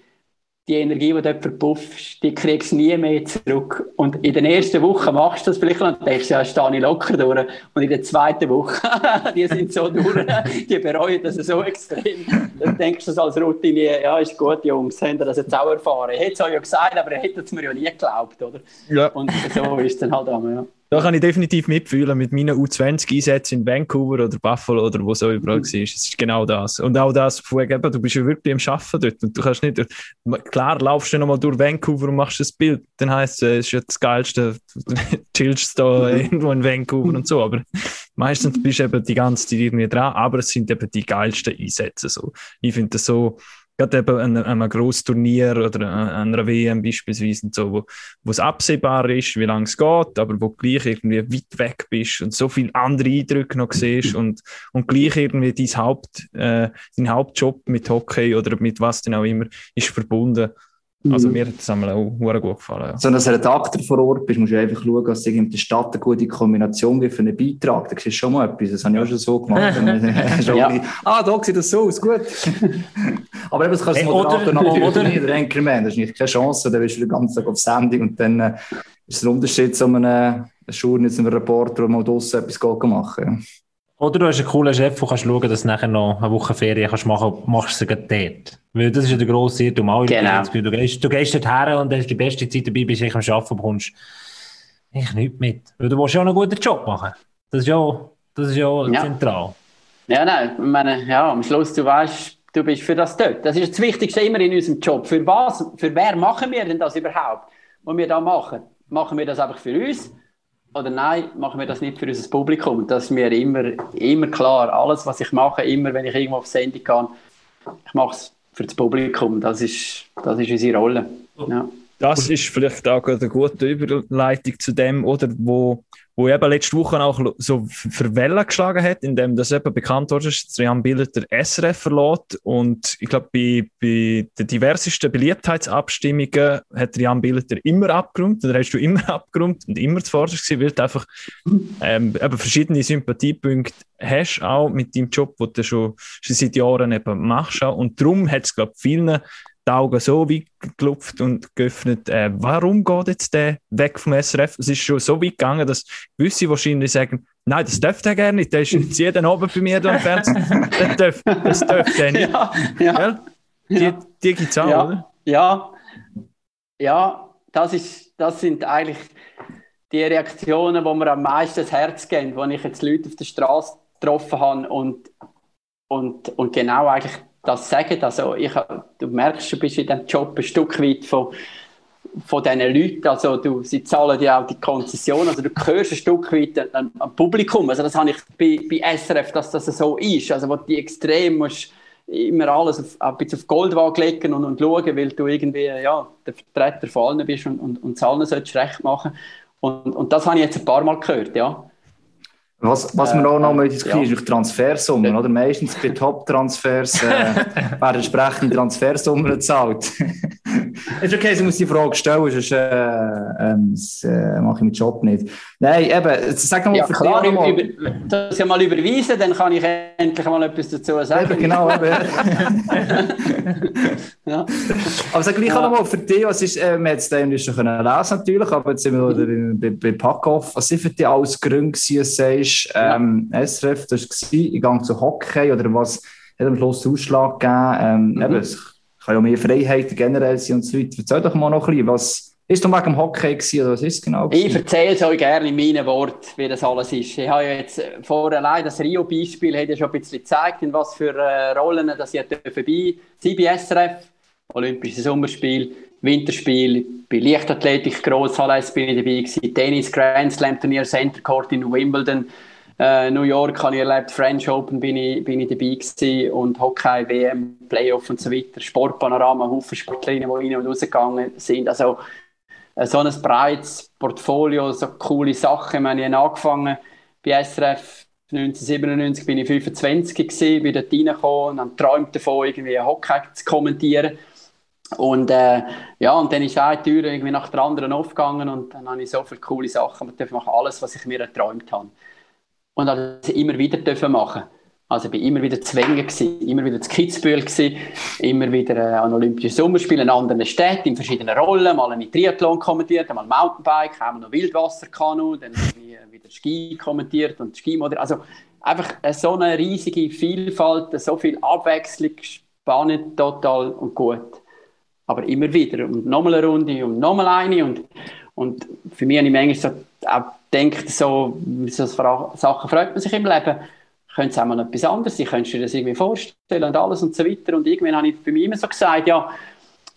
die Energie, die du dort verpuffst, die kriegst du nie mehr zurück. Und in der ersten Woche machst du das vielleicht und denkst, ja, stehe ich locker durch. Und in der zweiten Woche, die sind so durch, die bereuen das so extrem. Dann denkst du als Routine, ja, ist gut, Jungs, habt ihr das jetzt auch erfahren? Ich hätte es euch ja gesagt, aber ihr hättet es mir ja nie geglaubt, oder? Ja. Und so ist es dann halt auch, ja. Da kann ich definitiv mitfühlen mit meinen U20-Einsätzen in Vancouver oder Buffalo oder wo es auch überall Mhm. war. Es ist genau das. Und auch das, von eben, du bist ja wirklich am Arbeiten dort und du kannst nicht, klar, laufst du nochmal durch Vancouver und machst das Bild, dann heisst es, es ist ja das Geilste, du chillst da Mhm. irgendwo in Vancouver und so, aber meistens bist du eben die ganze Zeit irgendwie dran, aber es sind eben die geilsten Einsätze. So. Ich finde das so, gerade eben an, an einem grossen Turnier oder an, an einer WM beispielsweise und so, wo, wo es absehbar ist, wie lange es geht, aber wo du gleich irgendwie weit weg bist und so viele andere Eindrücke noch siehst und, und gleich irgendwie dein, Haupt, äh, dein Hauptjob mit Hockey oder mit was denn auch immer ist verbunden. Also mir hat das einmal auch sehr gut gefallen. Ja. So, dass du Redakteur vor Ort bist, musst du einfach schauen, dass es in der Stadt eine gute Kombination gibt für einen Beitrag. Da siehst du schon mal etwas. Das habe ich auch schon so gemacht. schon Ja. ein ah, da sieht das so aus, gut. Aber eben, das kannst du Hey, Moderator oder- noch oder- nicht, der Anchorman. Das ist nicht keine Chance. Dann bist du den ganzen Tag auf Sendung und dann äh, ist es ein Unterschied zu einem äh, Journalist, einem Reporter, der mal draussen etwas machen Oder du hast einen coolen Chef, der kannst schauen, dass du nachher noch eine Woche Ferien kannst machen machst du sie gerade dort. Weil das ist ja der grosse Irrtum. Alle Genau. Du gehst, du gehst dort her und hast die beste Zeit dabei, bist eigentlich am Arbeiten, bekommst ich nichts mit. Weil du willst ja auch einen guten Job machen. Das ist ja, das ist ja, Ja. zentral. Ja, nein, ich meine, ja, am Schluss, du weißt, du bist für das dort. Das ist das Wichtigste immer in unserem Job. Für was, für wer machen wir denn das überhaupt, was wir da machen? Machen wir das einfach für uns? Oder nein, machen wir das nicht für unser Publikum? Das ist mir immer, immer klar. Alles, was ich mache, immer, wenn ich irgendwo auf Sendung kann, ich mache es für das Publikum. Das ist, das ist unsere Rolle. Ja. Das ist vielleicht auch eine gute Überleitung zu dem, oder wo, wo eben letzte Woche auch so für Wellen geschlagen hat, indem das eben bekannt wurde, dass Jan Bilder der SRF verlässt. Und ich glaube, bei, bei den diversesten Beliebtheitsabstimmungen hat Jan Bilder immer abgeräumt, oder hast du immer abgeräumt und immer zuvorderst gewesen, weil du einfach ähm, eben verschiedene Sympathiepunkte hast, auch mit deinem Job, den du schon, schon seit Jahren eben machst. Auch. Und darum hat es, glaube ich, vielen die Augen so weit gelupft und geöffnet. Äh, warum geht jetzt der weg vom SRF? Es ist schon so weit gegangen, dass gewisse wahrscheinlich sagen, nein, das dürfte er gerne nicht. Der ist jetzt jeden Abend bei mir da im Fernsehen. Das dürfte das dürfte er nicht. Ja, ja. Die, Ja. die gibt es auch, Ja. oder? Ja, ja das, ist, das sind eigentlich die Reaktionen, wo mir am meisten das Herz gehen, wenn ich jetzt Leute auf der Straße getroffen habe und, und, und genau eigentlich das sagen. Also ich, du merkst, du bist in diesem Job ein Stück weit von, von diesen Leuten, also du, sie zahlen ja auch die Konzession, also du hörst ein Stück weit am, am Publikum, also das habe ich bei, bei SRF, dass das so ist, also wo die extrem musst immer alles auf, ein bisschen auf Goldwaage legen und, und schauen, weil du irgendwie ja, der Vertreter von allen bist und, und, und allen solltest recht machen und, und das habe ich jetzt ein paar Mal gehört, ja. Was, was wir auch noch mal diskutieren, ja. ist Transfersummen. Oder? Meistens bei Top-Transfers äh, werden entsprechende Transfersummen gezahlt. Ist okay, ich muss die Frage stellen, sonst äh, ähm, äh, mache ich meinen Job nicht. Nein, eben, sag nochmal Ja, klar, über, über, das ja mal überweisen, dann kann ich endlich mal etwas dazu sagen. Eben, genau, eben. Ja. Aber sag gleich Ja. nochmal für dich, was ist, äh, wir haben es schon können lesen natürlich, aber jetzt sind wir wieder in- bei, bei Packoff. Was sind für dich alles Gründe gewesen, dass du sagst, ähm, SRF, das war, ich gehe zu Hockey oder was hat am Schluss den Ausschlag gegeben? Ähm, Mhm. eben, es kann ja mehr Freiheiten generell sein und so weiter. Erzähl doch mal noch ein bisschen, was ist du wegen dem Hockey gewesen oder was ist genau? Ich gewesen? erzähle es euch gerne in meinen Worten, wie das alles ist. Ich habe ja jetzt äh, vor allein das Rio-Beispiel hat ja schon ein bisschen gezeigt, in was für äh, Rollen dass ich vorbei sein bei SRF, Olympisches Sommerspiel, Winterspiel, bei Leichtathletik, Grosshalle bin ich dabei gewesen, Tennis, Grand Slam Turnier, Center Court in Wimbledon, äh, New York habe ich erlebt, French Open bin ich, bin ich dabei gewesen und Hockey, WM, Playoff und so weiter, Sportpanorama, Haufen Sportlerinnen, die rein und rausgegangen sind. Also äh, so ein breites Portfolio, so coole Sachen. Ich meine, ich habe angefangen bei SRF 1997 bin ich 25 gewesen, bin dort reingekommen und habe geträumt davon, irgendwie Hockey zu kommentieren. Und äh, ja, und dann ist eine Tür irgendwie nach der anderen aufgegangen und dann habe ich so viele coole Sachen. Machen alles, was ich mir erträumt habe. Und das immer wieder dürfen machen. Also ich war immer wieder zu Wengen, immer wieder zu Kitzbühel, immer wieder äh, an Olympischen Sommerspielen in anderen Städten, in verschiedenen Rollen, mal einen Triathlon kommentiert, einmal Mountainbike, einmal noch Wildwasserkanu, dann wieder Ski kommentiert und Ski moderiert. Also einfach so eine riesige Vielfalt, so viel Abwechslung, spannend, total und gut. Aber immer wieder und nochmal eine Runde und nochmal eine und, und für mich habe ich manchmal so, auch gedacht, so, so Sachen freut man sich im Leben könnte es auch mal etwas anderes sein, könntest du dir das irgendwie vorstellen und alles und so weiter. Und irgendwann habe ich für mich immer so gesagt, ja,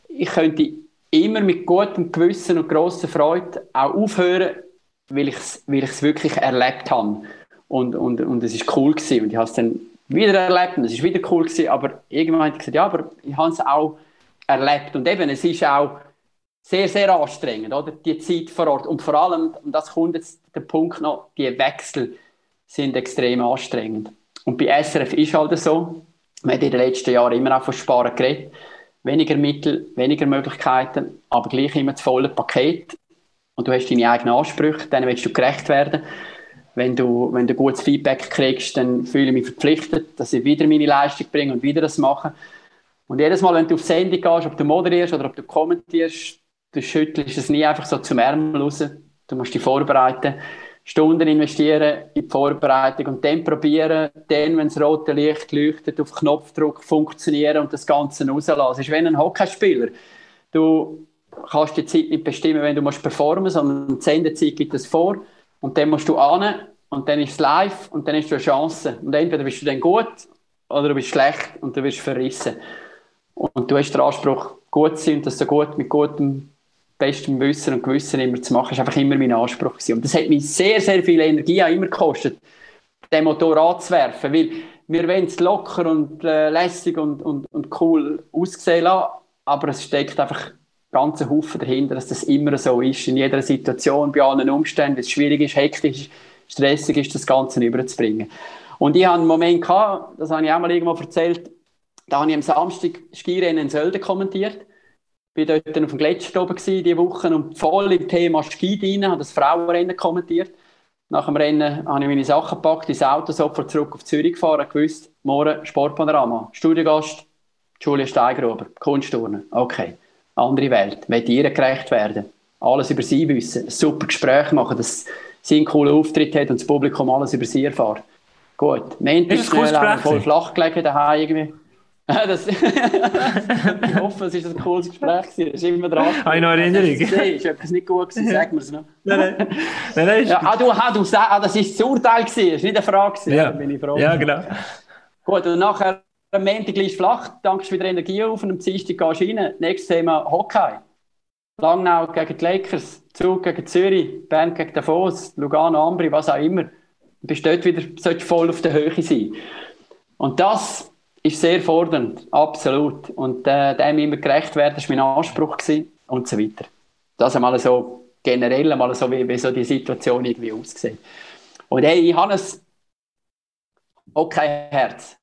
ich könnte immer mit gutem Gewissen und grosser Freude auch aufhören, weil ich es weil wirklich erlebt habe. Und, und, und es ist cool gewesen. Und ich habe es dann wieder erlebt und es ist wieder cool gewesen. Aber irgendwann habe ich gesagt, ja, aber ich habe es auch erlebt. Und eben, es ist auch sehr, sehr anstrengend, oder? Die Zeit vor Ort. Und vor allem, und das kommt jetzt der Punkt noch, die Wechsel sind extrem anstrengend. Und bei SRF ist halt so, man hat in den letzten Jahren immer auch von Sparen geredet, weniger Mittel, weniger Möglichkeiten, aber gleich immer das volle Paket. Und du hast deine eigenen Ansprüche, denen willst du gerecht werden. Wenn du, wenn du gutes Feedback kriegst, dann fühle ich mich verpflichtet, dass ich wieder meine Leistung bringe und wieder das mache. Und jedes Mal, wenn du auf Sendung gehst, ob du moderierst oder ob du kommentierst, du schüttelst es nie einfach so zum Ärmel raus. Du musst dich vorbereiten. Stunden investieren in die Vorbereitung und dann probieren, dann, wenn das rote Licht leuchtet, auf Knopfdruck funktionieren und das Ganze rauslassen. Es ist wie ein Hockeyspieler. Du kannst die Zeit nicht bestimmen, wenn du musst performen sondern die Sendezeit gibt es vor und dann musst du an und dann ist es live und dann hast du eine Chance. Und entweder bist du dann gut oder du bist schlecht und du wirst verrissen. Und du hast den Anspruch, gut zu sein und dass du gut mit gutem bestem Wissen und Gewissen immer zu machen, ist einfach immer mein Anspruch gewesen. Und das hat mich sehr, sehr viel Energie auch immer gekostet, den Motor anzuwerfen, weil wir wollen es locker und äh, lässig und, und, und cool aussehen lassen, aber es steckt einfach ganze Haufen dahinter, dass das immer so ist, in jeder Situation, bei allen Umständen, wenn es schwierig ist, hektisch, stressig ist, das Ganze überzubringen. Und ich hatte einen Moment gehabt, das habe ich auch mal irgendwo erzählt, da habe ich am Samstag Skirennen in Sölden kommentiert bin dort auf dem Gletscher oben diese Woche und voll im Thema Ski drin, habe das Frauenrennen kommentiert. Nach dem Rennen habe ich meine Sachen gepackt, ins Auto sofort zurück auf Zürich gefahren, gewusst, morgen Sportpanorama, Studiogast, Julia Steigerober, Kunstturnen, okay, andere Welt, will ihr gerecht werden, alles über sie wissen, super Gespräch machen, dass sie einen coolen Auftritt hat und das Publikum alles über sie erfahrt. Gut, Montag schnell voll flach gelegen daheim irgendwie. Das, ich hoffe, es war ein cooles Gespräch. Es ist immer dran. Habe ich noch Erinnerung? Ist etwas nicht gut gewesen? Sag mir es noch. Nein, nein. nein, nein ja, ah, du, ah, du, ah, das war das Urteil, das war nicht eine Frage. Ja. bin ich froh. ja, genau. Gut, und nachher am Montag liegst flach, dankst wieder Energie auf und am Dienstag gehst du rein. Nächstes Thema Hockey. Langnau gegen die Lakers, Zug gegen Zürich, Bern gegen Davos, Lugano, Ambri, was auch immer. Du bist dort wieder voll auf der Höhe sein. Und das ist sehr fordernd, absolut. Und äh, dem immer gerecht werden, war mein Anspruch gewesen, und so weiter. Das einmal so generell einmal so, wie, wie so die Situation irgendwie aussieht. Und hey, ich habe ein okay Herz.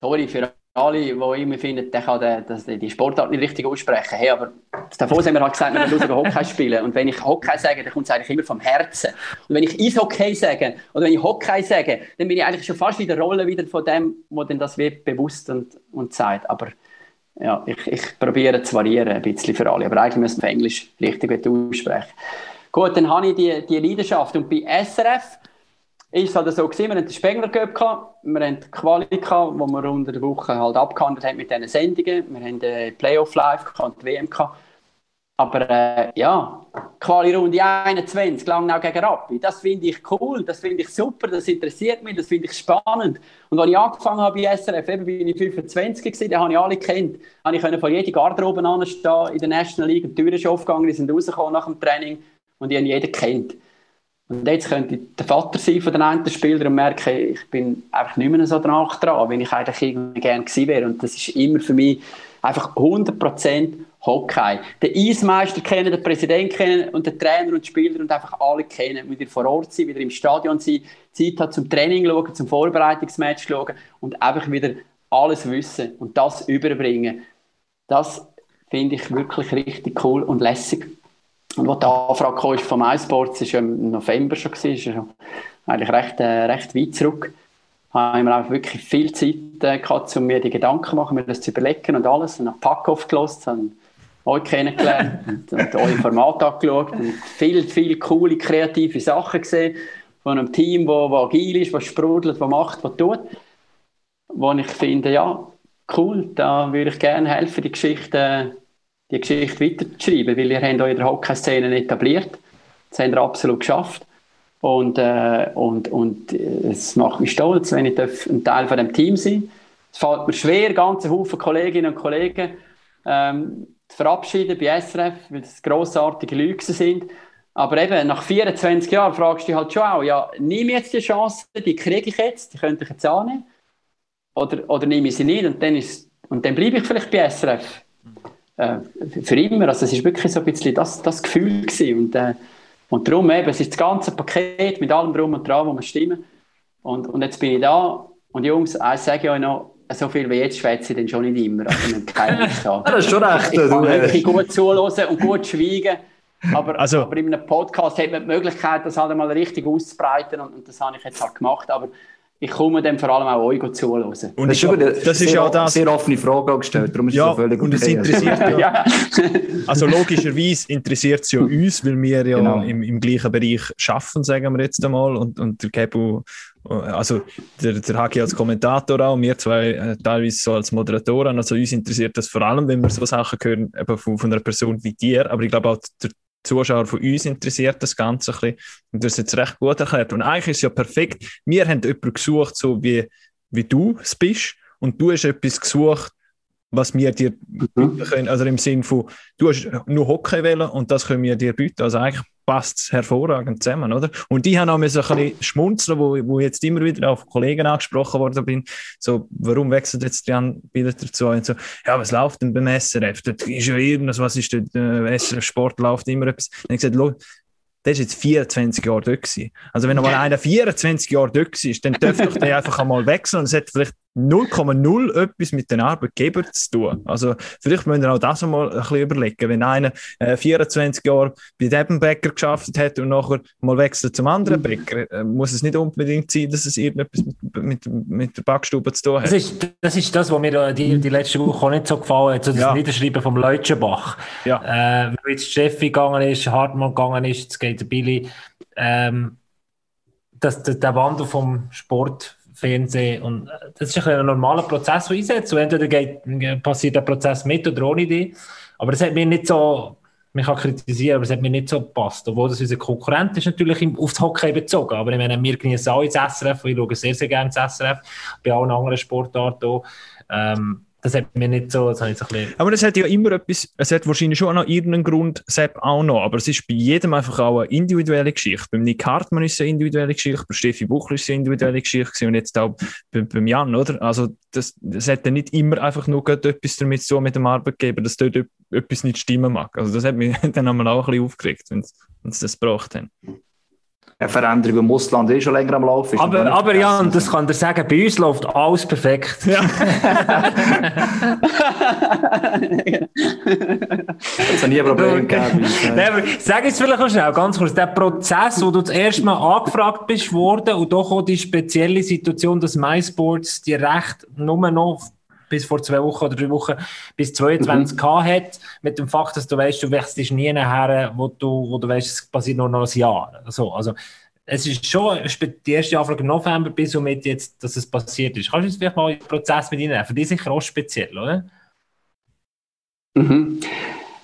Sorry für alle, die immer finden, der kann den, die Sportart nicht richtig aussprechen. Hey, aber davor haben wir halt gesagt, wir müssen Hockey spielen. Und wenn ich Hockey sage, dann kommt es eigentlich immer vom Herzen. Und wenn ich Eishockey sage, oder wenn ich Hockey sage, dann bin ich eigentlich schon fast in der Rolle wieder von dem, wo dann das wird bewusst und, und sagt. Aber ja, ich, ich probiere zu variieren ein bisschen für alle. Aber eigentlich müssen wir Englisch richtig aussprechen. Gut, dann habe ich die, die Leidenschaft. Und bei SRF ist es halt so gewesen, wir hatten den Spengler gehabt, wir hatten die Quali wo wir unter der Woche halt abgehandelt haben mit diesen Sendungen, wir haben die Playoff Live und die WM gehabt. Aber äh, ja, Quali-Runde 21, Langnau gegen Rappi, das finde ich cool, das finde ich super, das interessiert mich, das finde ich spannend. Und als ich angefangen habe bei SRF, eben bin ich 25 gewesen, da habe ich alle kennt, habe ich von jeder Garderobe anstehen in der National League, die Tür ist aufgegangen, die sind rausgekommen nach dem Training und die haben jeder kennt. Und jetzt könnte ich der Vater sein von den einen Spielern und merke, ich bin einfach nicht mehr so danach dran, wie ich eigentlich irgendwie gerne gewesen wäre. Und das ist immer für mich einfach 100% Hockey. Den Eismeister kennen, den Präsident kennen und den Trainer und die Spieler und einfach alle kennen. Wieder vor Ort sein, wieder im Stadion sein, Zeit hat zum Training schauen, zum Vorbereitungsmatch schauen und einfach wieder alles wissen und das überbringen. Das finde ich wirklich richtig cool und lässig. Und als die Anfrage kam vom iSports, das war im November schon, gewesen, ist ja eigentlich recht, äh, recht weit zurück, haben wir auch wirklich viel Zeit äh, gehabt, um mir die Gedanken zu machen, mir das zu überlegen und alles. Und habe Pack aufgelöst, habe euch kennengelernt und, und euer Format angeschaut und viel, viel coole, kreative Sachen gesehen von einem Team, wo, wo agil ist, was sprudelt, was macht, was tut. Wo ich finde, ja, cool, da würde ich gerne helfen, die Geschichte, die Geschichte weiterzuschreiben, weil ihr habt der Hockey-Szene etabliert. Das habt ihr absolut geschafft. Und, äh, und, und es macht mich stolz, wenn ich ein Teil von dem Team sein Es fällt mir schwer, ganze Haufen Kolleginnen und Kollegen ähm, zu verabschieden bei SRF, weil es grossartige Leute sind. Aber eben, nach 24 Jahren fragst du dich halt schon auch, ja, nehme jetzt die Chance, die kriege ich jetzt, die könnte ich jetzt annehmen. Oder, oder nehme ich sie nicht und dann, ist, und dann bleibe ich vielleicht bei SRF. Äh, für immer. Also es ist wirklich so ein bisschen das, das Gefühl gewesen. Und, äh, und darum eben, es ist das ganze Paket mit allem drum und dran, wo wir stimmen. Und, und jetzt bin ich da. Und Jungs, eins sage ich euch noch, so viel wie jetzt schwätze ich dann schon nicht immer. Also keine das ist schon recht. Ich kann wirklich gut zuhören und gut schweigen. Aber, also, aber in einem Podcast hat man die Möglichkeit, das halt einmal richtig auszubreiten und, und das habe ich jetzt halt gemacht. Aber ich komme dann vor allem auch euch zuhören. Und das ist, glaub, das ist sehr, ja das. sehr offene Frage gestellt, darum ist ja, es so völlig und es interessiert ja. ja. Also logischerweise interessiert es ja uns, weil wir ja genau. im, im gleichen Bereich schaffen, sagen wir jetzt einmal, und, und der Kebu, also der, der Haki als Kommentator auch, und wir zwei äh, teilweise so als Moderatoren, also uns interessiert das vor allem, wenn wir so Sachen hören, eben von, von einer Person wie dir, aber ich glaube auch der Zuschauer von uns interessiert das Ganze ein bisschen. Und du hast jetzt recht gut erklärt. Und eigentlich ist es ja perfekt. Wir haben jemanden gesucht, so wie, wie du es bist. Und du hast etwas gesucht, was wir dir mhm. bieten können. Also im Sinne von, du hast nur Hockey wählen und das können wir dir bieten. Also eigentlich passt es hervorragend zusammen, oder? Und die haben auch so ein bisschen schmunzeln, wo, wo jetzt immer wieder auf Kollegen angesprochen worden bin, so, warum wechselt jetzt Jan wieder dazu? Und so, ja, was läuft denn beim SRF? Dort ist ja irgendwas, was ist dort, äh, SRF Sport läuft immer etwas. Und ich gesagt, der ist jetzt 24 Jahre dort gewesen. Also wenn noch mal einer 24 Jahre dort war, dann dürfte doch der einfach einmal wechseln und es hat vielleicht 0,0 etwas mit den Arbeitgebern zu tun. Also vielleicht müssen wir auch das einmal ein bisschen überlegen. Wenn einer äh, 24 Jahre bei dem Bäcker geschafft hat und nachher mal wechselt zum anderen Bäcker, äh, muss es nicht unbedingt sein, dass es irgendetwas mit, mit, mit der Backstube zu tun hat. Das ist das, ist das was mir die, die letzte Woche auch nicht so gefallen hat, so das ja. Niederschreiben vom Leutschenbach. Ja. Äh, wo jetzt Steffi gegangen ist, Hartmann gegangen ist, jetzt geht der Billy. Ähm, dass der, der Wandel vom Sport Fernsehen. Und äh, das ist ein, ein normaler Prozess, der einsetzt. Und entweder geht, passiert der Prozess mit oder ohne die. Aber es hat mir nicht so, man kann kritisieren, aber es hat mir nicht so gepasst. Obwohl das unser Konkurrent ist natürlich aufs Hockey bezogen. Aber ich meine, wir genießen auch ins SRF, ich schaue sehr, sehr gerne ins SRF, bei allen anderen Sportarten auch. Ähm, das hat mir nicht so, das ich so. Aber das hat ja immer etwas, es hat wahrscheinlich schon noch irgendeinen Grund, Sepp auch noch, aber es ist bei jedem einfach auch eine individuelle Geschichte. Beim Nick Hartmann ist es eine individuelle Geschichte, bei Steffi Buchler ist es eine individuelle Geschichte und jetzt auch bei, beim Jan, oder? Also das, das hat ja nicht immer einfach nur etwas damit zu mit dem Arbeitgeber, dass dort etwas nicht stimmen mag. Also das hat mich dann auch ein bisschen aufgeregt, wenn sie das gebraucht haben eine Veränderung im Ausland eh schon länger am Laufen ist. Aber, aber Jan, das kann dir sagen, bei uns läuft alles perfekt. Ja. das hat nie ein Problem gegeben. sag jetzt vielleicht noch schnell, ganz kurz, der Prozess, wo du das erste Mal angefragt bist worden und doch auch die spezielle Situation, dass MySports die Recht nur noch bis vor zwei Wochen oder drei Wochen bis 22 mhm. hat, mit dem Fakt, dass du weißt, du wechselst nie nachher, wo du, wo du weißt, es passiert nur noch ein Jahr. Also, also es ist schon die erste Anfrage im November bis und mit jetzt, dass es passiert ist. Kannst du uns vielleicht mal den Prozess mit Ihnen Für die sicher auch speziell, oder? Mhm.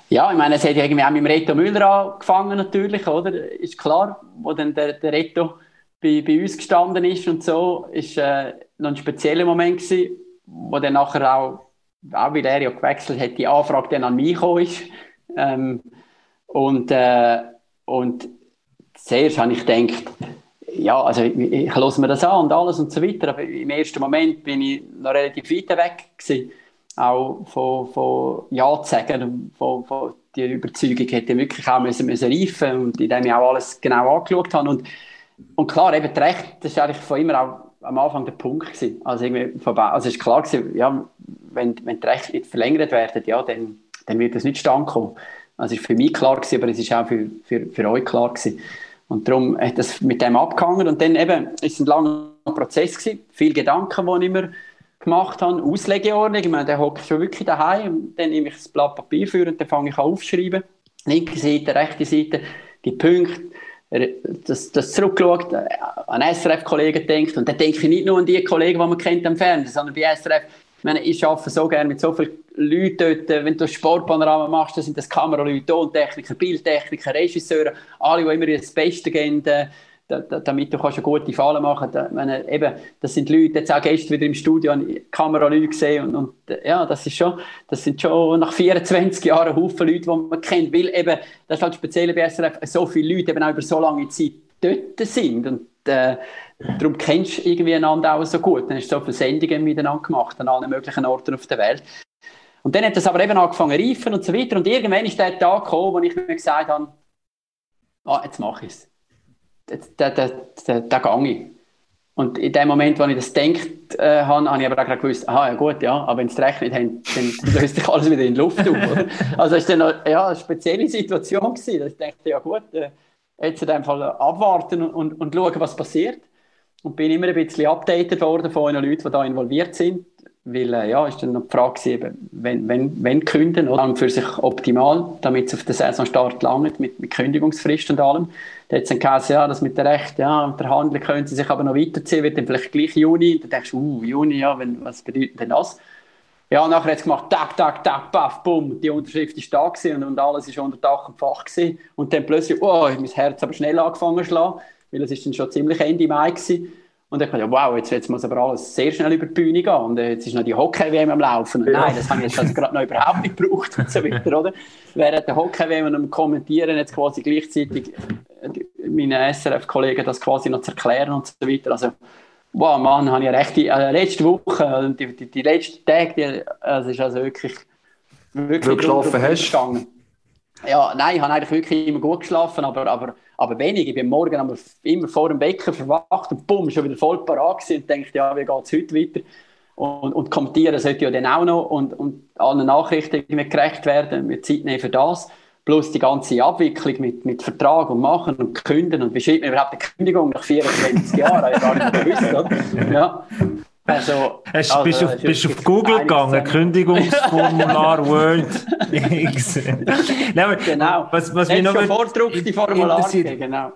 Ja, ich meine, es hat ja irgendwie auch mit dem Reto Müller angefangen natürlich, oder? Ist klar, wo dann der, der Reto bei, bei uns gestanden ist und so, ist äh, noch ein spezieller Moment gewesen wo dann nachher auch, auch weil er ja gewechselt hat, die Anfrage dann an mich gekommen ist. Ähm, und, äh, und zuerst habe ich gedacht, ja, also ich, ich höre mir das an und alles und so weiter, aber im ersten Moment bin ich noch relativ weit weg gewesen, auch von, von Ja zu sagen, von, von die Überzeugung hätte wirklich auch müssen, müssen reifen und indem ich auch alles genau angeschaut habe und, und klar, eben Recht, das ist eigentlich von immer auch am Anfang der Punkt gewesen. Also irgendwie vorbei. Also ist klar gewesen, ja, wenn, wenn die Rechte nicht verlängert werden, ja, dann, dann wird das nicht stand kommen. Also ist für mich klar gewesen, aber es ist auch für, für, für euch klar gewesen. Und darum hat das mit dem abgehangen und dann eben ist es ein langer Prozess gewesen, viele Gedanken, die ich mir gemacht habe, Auslegeordnung, ich meine, der hockt schon wirklich daheim, dann nehme ich das Blatt Papier für und dann fange ich an aufschreiben, linke Seite, rechte Seite, die Punkte, das, das zurückgeschaut, äh, an SRF-Kollegen denkt und dann denke ich nicht nur an die Kollegen, die man kennt am Fernsehen, sondern bei SRF, ich meine, ich arbeite so gerne mit so vielen Leuten dort, äh, wenn du Sportpanorama machst, dann sind das Kameraleute, Tontechniker, Bildtechniker, Regisseure, alle, die immer das Beste geben, äh, damit du kannst eine gute Falle machen kannst. Meine, eben, das sind Leute, jetzt auch gestern wieder im Studio Kameraleute gesehen und, und, ja, das ist schon, das sind schon nach 24 Jahren Haufen Leute, die man kennt, weil eben, das ist halt speziell bei SRF, so viele Leute eben auch über so lange Zeit dort sind und äh, darum kennst du irgendwie einander auch so gut. Dann hast du so viele Sendungen miteinander gemacht an allen möglichen Orten auf der Welt. Und dann hat das aber eben angefangen reifen und so weiter. Und irgendwann ist der Tag gekommen, wo ich mir gesagt habe, ah, jetzt mache ich es. Da, da, da, da gehe ich. Und in dem Moment, wo ich das gedacht äh, habe, habe ich aber auch gerade gewusst, aha, ja gut, ja, aber wenn es recht nicht haben, dann löst sich alles wieder in die Luft auf. Oder? Also es war dann noch, ja, eine spezielle Situation gewesen, dass ich dachte, ja gut, äh, jetzt in dem Fall abwarten und, und, und schauen, was passiert. Und bin immer ein bisschen updated worden von den Leuten, die da involviert sind. Weil, äh, ja, ist dann noch die Frage eben, wenn, wenn, wenn künden, oder? Und für sich optimal, damit es auf den Saisonstart langt, mit, mit Kündigungsfrist und allem. Da hat es dann geheißen, ja, das mit der Recht, ja, und können sie sich aber noch weiterziehen, wird dann vielleicht gleich Juni. Dann denkst du, uh, Juni, ja, wenn, was bedeutet denn das? Ja, und nachher hat es gemacht, tak, tak, tak, paff, bumm, die Unterschrift ist da gewesen und, und alles ist unter Dach und Fach gewesen. Und dann plötzlich, oh, mein Herz aber schnell angefangen zu schlagen, weil es ist dann schon ziemlich Ende Mai gewesen. Und ich dachte, wow, jetzt, jetzt muss aber alles sehr schnell über die Bühne gehen. Und äh, jetzt ist noch die Hockey-WM am Laufen. Und nein, das habe ich jetzt also gerade noch überhaupt nicht gebraucht und so weiter, oder? Während der Hockey-WM am Kommentieren jetzt quasi gleichzeitig äh, meinen SRF-Kollegen das quasi noch zu erklären und so weiter. Also, wow, Mann, habe ich recht, die, äh, letzte Woche, die, die, die letzten Tage, die, also ist also wirklich, wirklich du geschlafen hast? Gegangen. Ja, nein, ich habe eigentlich wirklich immer gut geschlafen, aber, aber, aber wenig. Ich bin morgen immer vor dem Wecker verwacht und bumm, schon wieder voll parat und denke, ja, wie geht es heute weiter? Und, und kommentieren sollte ja dann auch noch und, und allen Nachrichten gerecht werden, mit Zeit nehmen für das. Plus die ganze Abwicklung mit, mit Vertrag und Machen und Künden und wie schreibt man überhaupt eine Kündigung nach 24 Jahren? Ich gar nicht gewusst? Ja. Also, Hast, also, bist du auf, bist auf Google gegangen, Kündigungsformular Word X. Nein, genau. Was, was mich noch vordruckte Formular genau.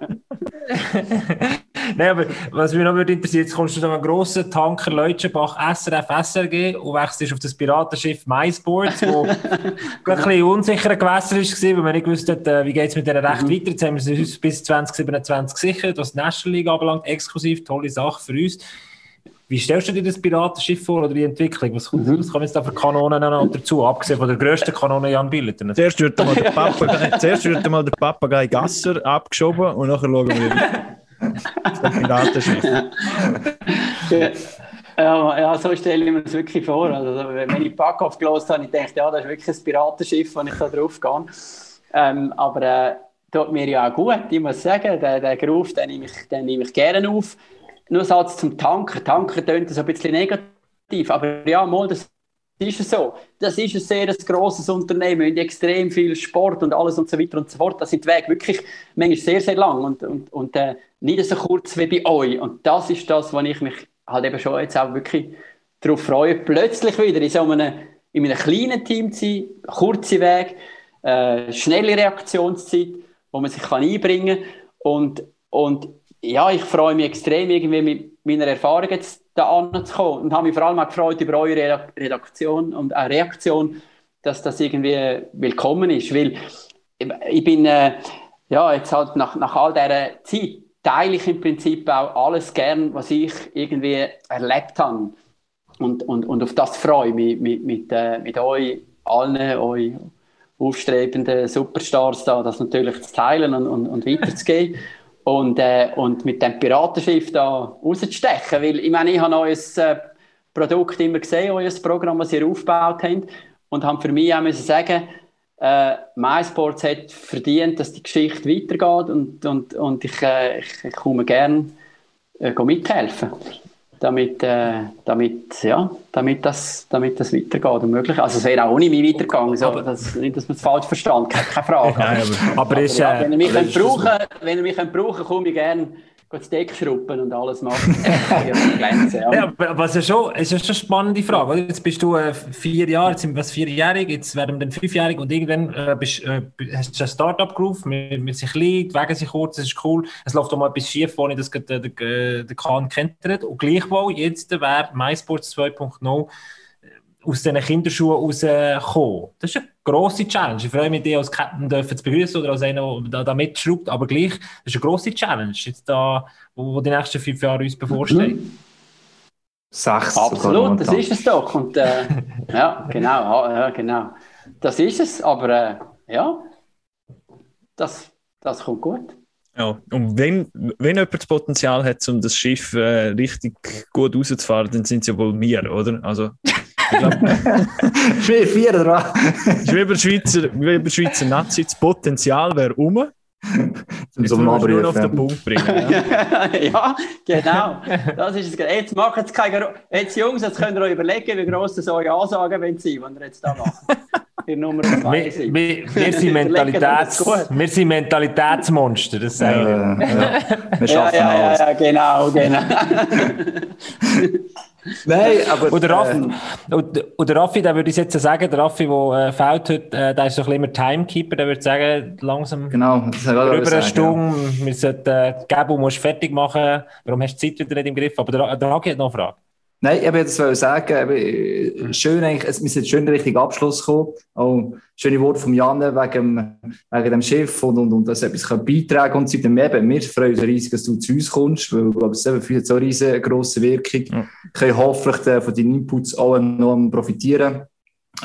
Nein, aber was mich noch würde interessieren, jetzt kommst du zu einem grossen Tanker Leutschenbach SRF SRG und wechselst auf das Piratenschiff MySports, wo ein bisschen unsicherer Gewässer war, weil man nicht wusste, äh, wie geht es mit denen Recht mhm. weiter. Jetzt haben wir uns bis 2027 gesichert, was die National League anbelangt, exklusiv, tolle Sache für uns. Wie stellst du dir das Piratenschiff vor oder die Entwicklung? Was, mhm. was kommen jetzt da für Kanonen noch dazu, abgesehen von der grössten Kanone Jan Billeter? Zuerst wird mal der Papagei, zuerst wird mal der Papagei Gasser abgeschoben und nachher schauen wir das Piratenschiff. Ja, ja, so stelle ich mir das wirklich vor. Also, wenn ich Packoff gelesen habe, ich dachte, ja, das ist wirklich ein Piratenschiff, wo ich da drauf gehe. Ähm, aber äh, tut mir ja auch gut, ich muss sagen, den, den Groove, den nehme, ich, den nehme ich gerne auf nur ein Satz zum Tanker. Tanker tönt so ein bisschen negativ, aber ja, mal, das ist es so. Das ist ein sehr grosses Unternehmen mit extrem viel Sport und alles und so weiter und so fort. Da sind die Wege wirklich manchmal sehr, sehr lang und, und, und äh, nicht so kurz wie bei euch. Und das ist das, wo ich mich halt eben schon jetzt auch wirklich darauf freue, plötzlich wieder in so einem, in einem kleinen Team zu sein, kurze Weg, äh, schnelle Reaktionszeit, wo man sich kann einbringen kann. Und, und ja, ich freue mich extrem, irgendwie mit meiner Erfahrung jetzt da anzukommen. Und habe mich vor allem auch gefreut über eure Redaktion und auch Reaktion, dass das irgendwie willkommen ist, weil ich bin, äh, ja, jetzt halt nach, nach all dieser Zeit teile ich im Prinzip auch alles gern, was ich irgendwie erlebt habe. Und, und, und auf das freue ich mich mit, mit, äh, mit euch allen, euch aufstrebenden Superstars da, das natürlich zu teilen und, und, und weiterzugehen und, äh, und mit dem Piratenschiff da rauszustechen. Weil ich meine, ich habe euer äh, Produkt immer gesehen, euer Programm, das ihr aufgebaut habt und habe für mich auch müssen sagen, äh, MySports hat verdient, dass die Geschichte weitergeht und, und, und ich, äh, ich, ich komme gerne äh, mithelfen. Damit, äh, damit, ja, damit, das, damit das weitergeht. Und möglich. Also es wäre auch ohne mich weitergegangen. So, das, nicht, dass man es falsch verstanden keine, keine Frage. Nein, aber, aber, ist, ja, wenn ihr mich könnt brauchen wenn ihr mich könnt brauchen komme ich gerne das Deck schruppen und alles machen. ja. aber es ist schon, es ist schon eine spannende Frage. Oder? Jetzt bist du äh, vier Jahre, jetzt sind wir vierjährig, jetzt werden wir dann fünfjährig und irgendwann äh, bist, äh, hast du ein Startup-Groove, wir, wir sind klein, die Wege sind kurz, das ist cool, es läuft auch mal etwas schief, wo ich das der, der, der Kahn kennt. Und gleichwohl, jetzt wäre MySports 2.0 aus diesen Kinderschuhen rauskommen. Das ist eine grosse Challenge. Ich freue mich, dich als Captain dürfen zu begrüßen oder als einer, der da, mitschraubt, aber gleich, das ist eine grosse Challenge, jetzt da, wo, wo die nächsten fünf Jahre uns bevorstehen. Mhm. Sechs. Absolut, das ist es doch. Und, äh, ja, genau, ja, genau. Das ist es, aber äh, ja, das, das kommt gut. Ja, und wenn, wenn jemand das Potenzial hat, um das Schiff äh, richtig gut rauszufahren, dann sind es ja wohl wir, oder? Also, ich glaube, Vier, vier oder was? ist wie bei der Schweizer, der Schweizer Nazi, das Potenzial wäre um. Jetzt Zum müssen wir nur auf den. Punkt bringen. Ja. ja, genau. Das ist es. Jetzt macht es keine. Jetzt, Jungs, jetzt könnt ihr euch überlegen, wie gross das eure Ansagen wollen sein, wenn ihr jetzt da macht. Ihr Nummer zwei Wir, seid. wir, wir, sind Mentalitäts, wir sind Mentalitätsmonster, das sagen wir. ja, ja. Wir Ja, schaffen ja, ja, alles. ja, genau, genau. Nein, aber. Und der Raffi, äh, und, und der Raffi, der würde ich jetzt sagen, der Raffi, der äh, fällt heute, äh, der ist so ein bisschen immer Timekeeper, der würde sagen, langsam genau, das über eine sagen, Stunde, wir sollten, äh, Gabo musst fertig machen, warum hast du die Zeit wieder nicht im Griff? Aber der, der Hagi hat noch eine Frage. Nein, ich wollte das wollte sagen, eben, äh, schön eigentlich, es- wir sind schön richtigen Abschluss gekommen. Auch schöne Worte von Janne wegen, dem- wegen dem Schiff und, und, und dass etwas kann beitragen und weiter. Wir, eben, wir freuen uns riesig, dass du zu uns kommst, weil ich glaube, es eben für so eine riesengroße Wirkung. Ja. Können hoffentlich äh, von deinen Inputs auch enorm profitieren.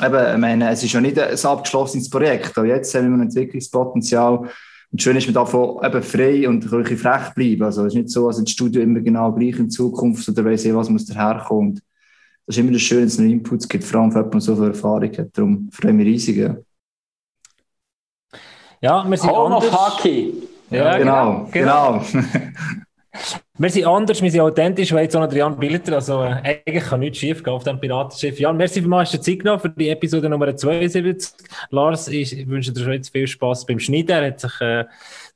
Eben, ich meine, es ist ja nicht ein abgeschlossenes Projekt. Auch jetzt haben wir ein Entwicklungspotenzial. Und schön ist, man davon eben frei und ein bisschen frech bleiben. Also, es ist nicht so, als das Studio immer genau gleich in Zukunft oder weiss ich, was muss daherkommen. Und das ist immer das Schöne, dass es noch Inputs gibt, vor allem, wenn man so viel Erfahrung hat. Darum freue ich mich riesig. Ja, Ja, wir sind Home of anders. Hockey. Ja, genau, genau. Wir sind anders, wir sind authentisch, weil jetzt auch noch Jan Billeter, also äh, eigentlich kann nichts schief gehen auf dem Piratenschiff. Jan, merci vielmals, hast du Zeit genommen für die Episode Nummer 72. Lars, ich, wünsche dir schon jetzt viel Spaß beim Schneiden, er hat sich äh,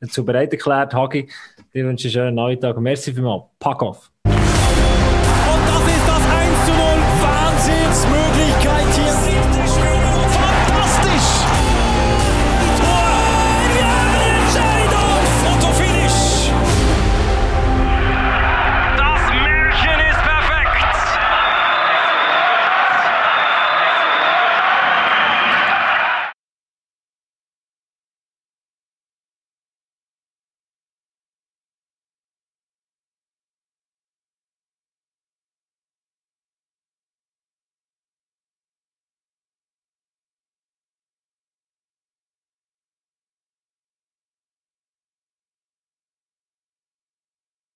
dazu bereit erklärt. Hagi, dir wünsche ich einen schönen Nachmittag. Merci vielmals. Pack off.